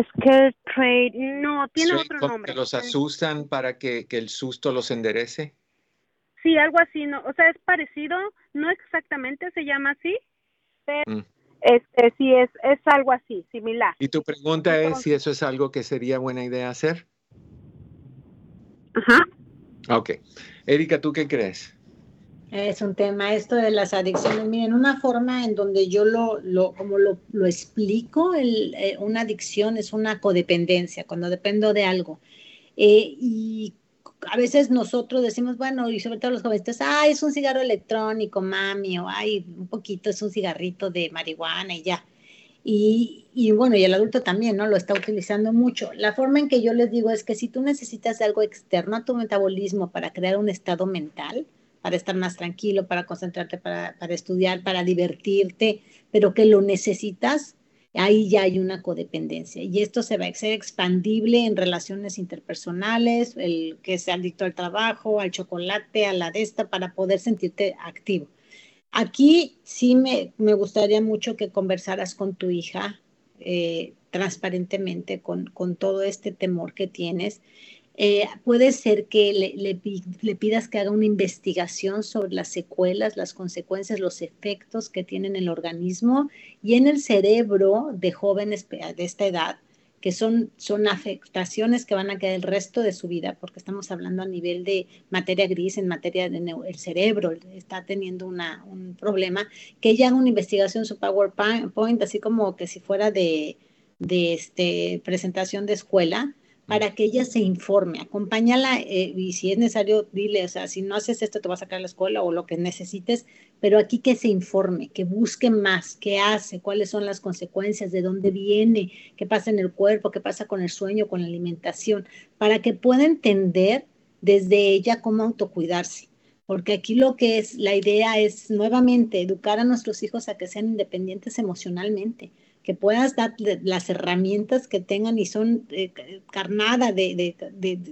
Scared Straight, no, tiene otro nombre. Que los asustan para que, que, el susto los enderece. Sí, algo así, no, o sea, es parecido, no exactamente se llama así, pero mm. este, sí es, es algo así, similar. Y tu pregunta es si eso es algo que sería buena idea hacer. Ajá. Ok. Erika, ¿tú qué crees? Es un tema esto de las adicciones. Miren, una forma en donde yo lo, lo como lo, lo explico, el, eh, una adicción es una codependencia, cuando dependo de algo. Eh, y a veces nosotros decimos, bueno, y sobre todo los jóvenes, ay, es un cigarro electrónico, mami, o ay, un poquito es un cigarrito de marihuana y ya. Y, y, bueno, y el adulto también, ¿no? Lo está utilizando mucho. La forma en que yo les digo es que si tú necesitas algo externo a tu metabolismo para crear un estado mental, para estar más tranquilo, para concentrarte, para, para estudiar, para divertirte, pero que lo necesitas, ahí ya hay una codependencia. Y esto se va a ser expandible en relaciones interpersonales, el que sea adicto al trabajo, al chocolate, a la de esta, para poder sentirte activo. Aquí sí me, gustaría mucho que conversaras con tu hija eh, transparentemente con, con, todo este temor que tienes. Eh, puede ser que le, le, pidas que haga una investigación sobre las secuelas, las consecuencias, los efectos que tiene en el organismo y en el cerebro de jóvenes de esta edad que son, son afectaciones que van a quedar el resto de su vida, porque estamos hablando a nivel de materia gris, en materia del el cerebro, está teniendo una, un problema, que ella haga una investigación, su PowerPoint, así como que si fuera de, de este, presentación de escuela, para que ella se informe, acompáñala eh, y si es necesario, dile, o sea, si no haces esto te vas a sacar a la escuela o lo que necesites, pero aquí que se informe, que busque más, qué hace, cuáles son las consecuencias, de dónde viene, qué pasa en el cuerpo, qué pasa con el sueño, con la alimentación, para que pueda entender desde ella cómo autocuidarse. Porque aquí lo que es, la idea es nuevamente educar a nuestros hijos a que sean independientes emocionalmente que puedas dar las herramientas que tengan y son eh, carnada de,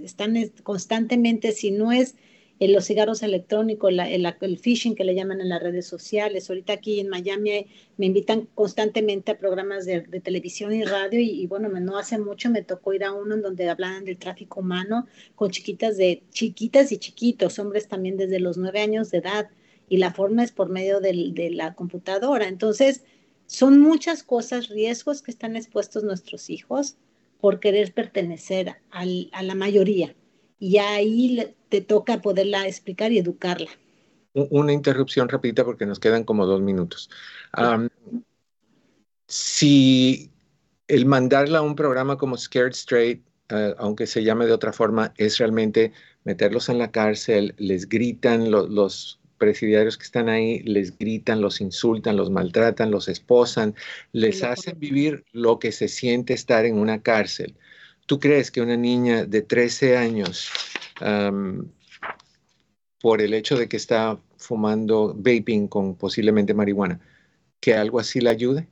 están constantemente, si no es en los cigarros electrónicos, el, phishing que le llaman en las redes sociales. Ahorita aquí en Miami me invitan constantemente a programas de, televisión y radio y, bueno, no hace mucho me tocó ir a uno en donde hablaban del tráfico humano con chiquitas de chiquitas y chiquitos, hombres también desde los nueve años de edad y la forma es por medio de la computadora. Entonces, son muchas cosas, riesgos que están expuestos nuestros hijos por querer pertenecer a la mayoría. Y ahí te toca poderla explicar y educarla. Una interrupción rapidita porque nos quedan como dos minutos. si el mandarla a un programa como Scared Straight, eh, aunque se llame de otra forma, es realmente meterlos en la cárcel, les gritan los presidiarios que están ahí les gritan, los insultan, los maltratan, los esposan, les hacen vivir lo que se siente estar en una cárcel. ¿Tú crees que una niña de 13 años, por el hecho de que está fumando vaping con posiblemente marihuana, que algo así le ayude?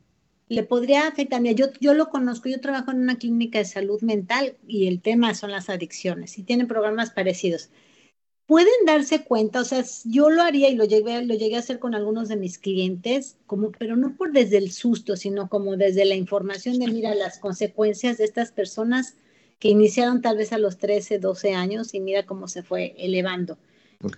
Le podría afectar. Yo, yo lo conozco, yo trabajo en una clínica de salud mental y el tema son las adicciones y tienen programas parecidos pueden darse cuenta, o sea, yo lo haría y lo llegué, lo llegué a hacer con algunos de mis clientes, como, pero no por desde el susto, sino como desde la información de, mira, las consecuencias de estas personas que iniciaron tal vez a los 13, 12 años y mira cómo se fue elevando.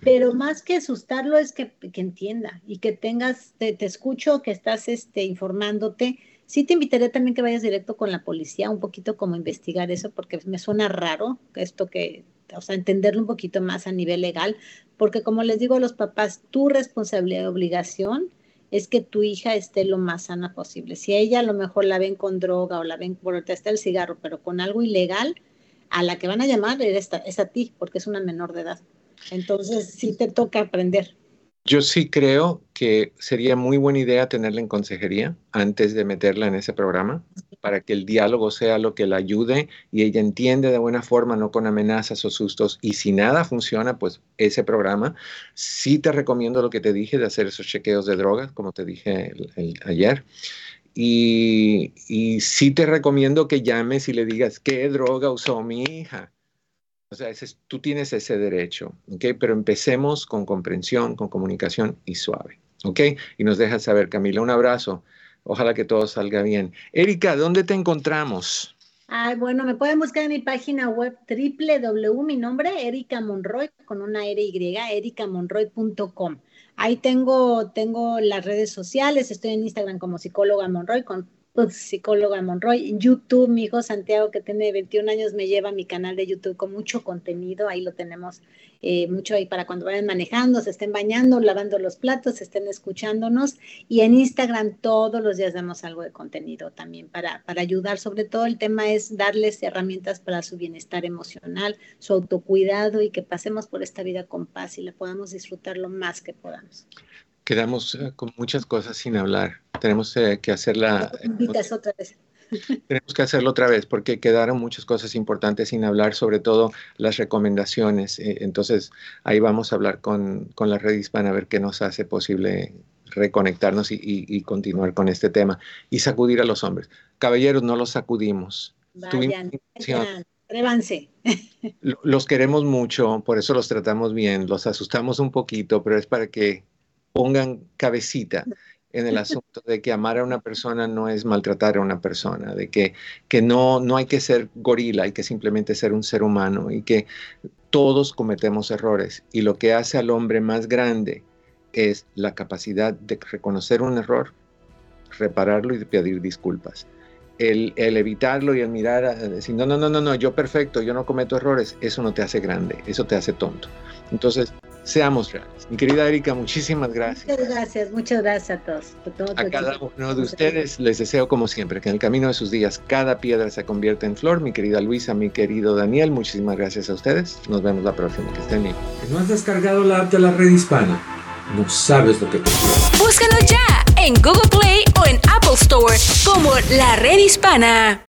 Pero más que asustarlo es que, que entienda y que tengas, te, te, escucho, que estás este, informándote. Sí te invitaría también que vayas directo con la policía, un poquito como investigar eso, porque me suena raro esto que o sea, entenderlo un poquito más a nivel legal, porque como les digo a los papás, tu responsabilidad y obligación es que tu hija esté lo más sana posible. Si ella a lo mejor la ven con droga o la ven, por está el cigarro, pero con algo ilegal, a la que van a llamar es, es a ti, porque es una menor de edad. Entonces, sí te toca aprender. Yo sí creo que sería muy buena idea tenerla en consejería antes de meterla en ese programa para que el diálogo sea lo que la ayude y ella entiende de buena forma, no con amenazas o sustos. Y si nada funciona, pues ese programa. Sí te recomiendo lo que te dije de hacer esos chequeos de drogas, como te dije ayer. Y, y sí te recomiendo que llames y le digas, ¿qué droga usó mi hija? O sea, tú tienes ese derecho, ¿ok? Pero empecemos con comprensión, con comunicación y suave, ¿ok? Y nos dejas saber, Camila, un abrazo. Ojalá que todo salga bien. Erika, ¿dónde te encontramos? Ay, bueno, me pueden buscar en mi página web www, mi nombre, Erika Monroy, con una R y, erikamonroy.com. Ahí tengo, tengo las redes sociales, estoy en Instagram como psicóloga Monroy con psicóloga Monroy. YouTube, mi hijo Santiago, que tiene 21 años, me lleva a mi canal de YouTube con mucho contenido. Ahí lo tenemos eh, mucho ahí para cuando vayan manejando, se estén bañando, lavando los platos, estén escuchándonos. Y en Instagram todos los días damos algo de contenido también para, para ayudar. Sobre todo el tema es darles herramientas para su bienestar emocional, su autocuidado y que pasemos por esta vida con paz y la podamos disfrutar lo más que podamos quedamos eh, con muchas cosas sin hablar. Tenemos eh, que hacerla. Invitas otra vez. Tenemos que hacerlo otra vez porque quedaron muchas cosas importantes sin hablar, sobre todo las recomendaciones. Eh, entonces, ahí vamos a hablar con, con, la red hispana a ver qué nos hace posible reconectarnos y, continuar con este tema y sacudir a los hombres. Caballeros, no los sacudimos. Vayan, Los queremos mucho, por eso los tratamos bien, los asustamos un poquito, pero es para que pongan cabecita en el asunto de que amar a una persona no es maltratar a una persona, de que, que no, no hay que ser gorila, hay que simplemente ser un ser humano y que todos cometemos errores y lo que hace al hombre más grande es la capacidad de reconocer un error, repararlo y pedir disculpas. El, el, evitarlo y el mirar, a decir, no, no, no, no, no, yo perfecto, yo no cometo errores, eso no te hace grande, eso te hace tonto. Entonces, seamos reales. Mi querida Erika, muchísimas gracias. Muchas gracias, muchas gracias a todos. a cada uno de ustedes les deseo como siempre que en el camino de sus días cada piedra se convierta en flor. Mi querida Luisa, mi querido Daniel, muchísimas gracias a ustedes. Nos vemos la próxima. Que estén bien. ¿No has descargado la app de la red hispana? No sabes lo que te Búscalo ya en Google Play o en Apple Store como La Red Hispana.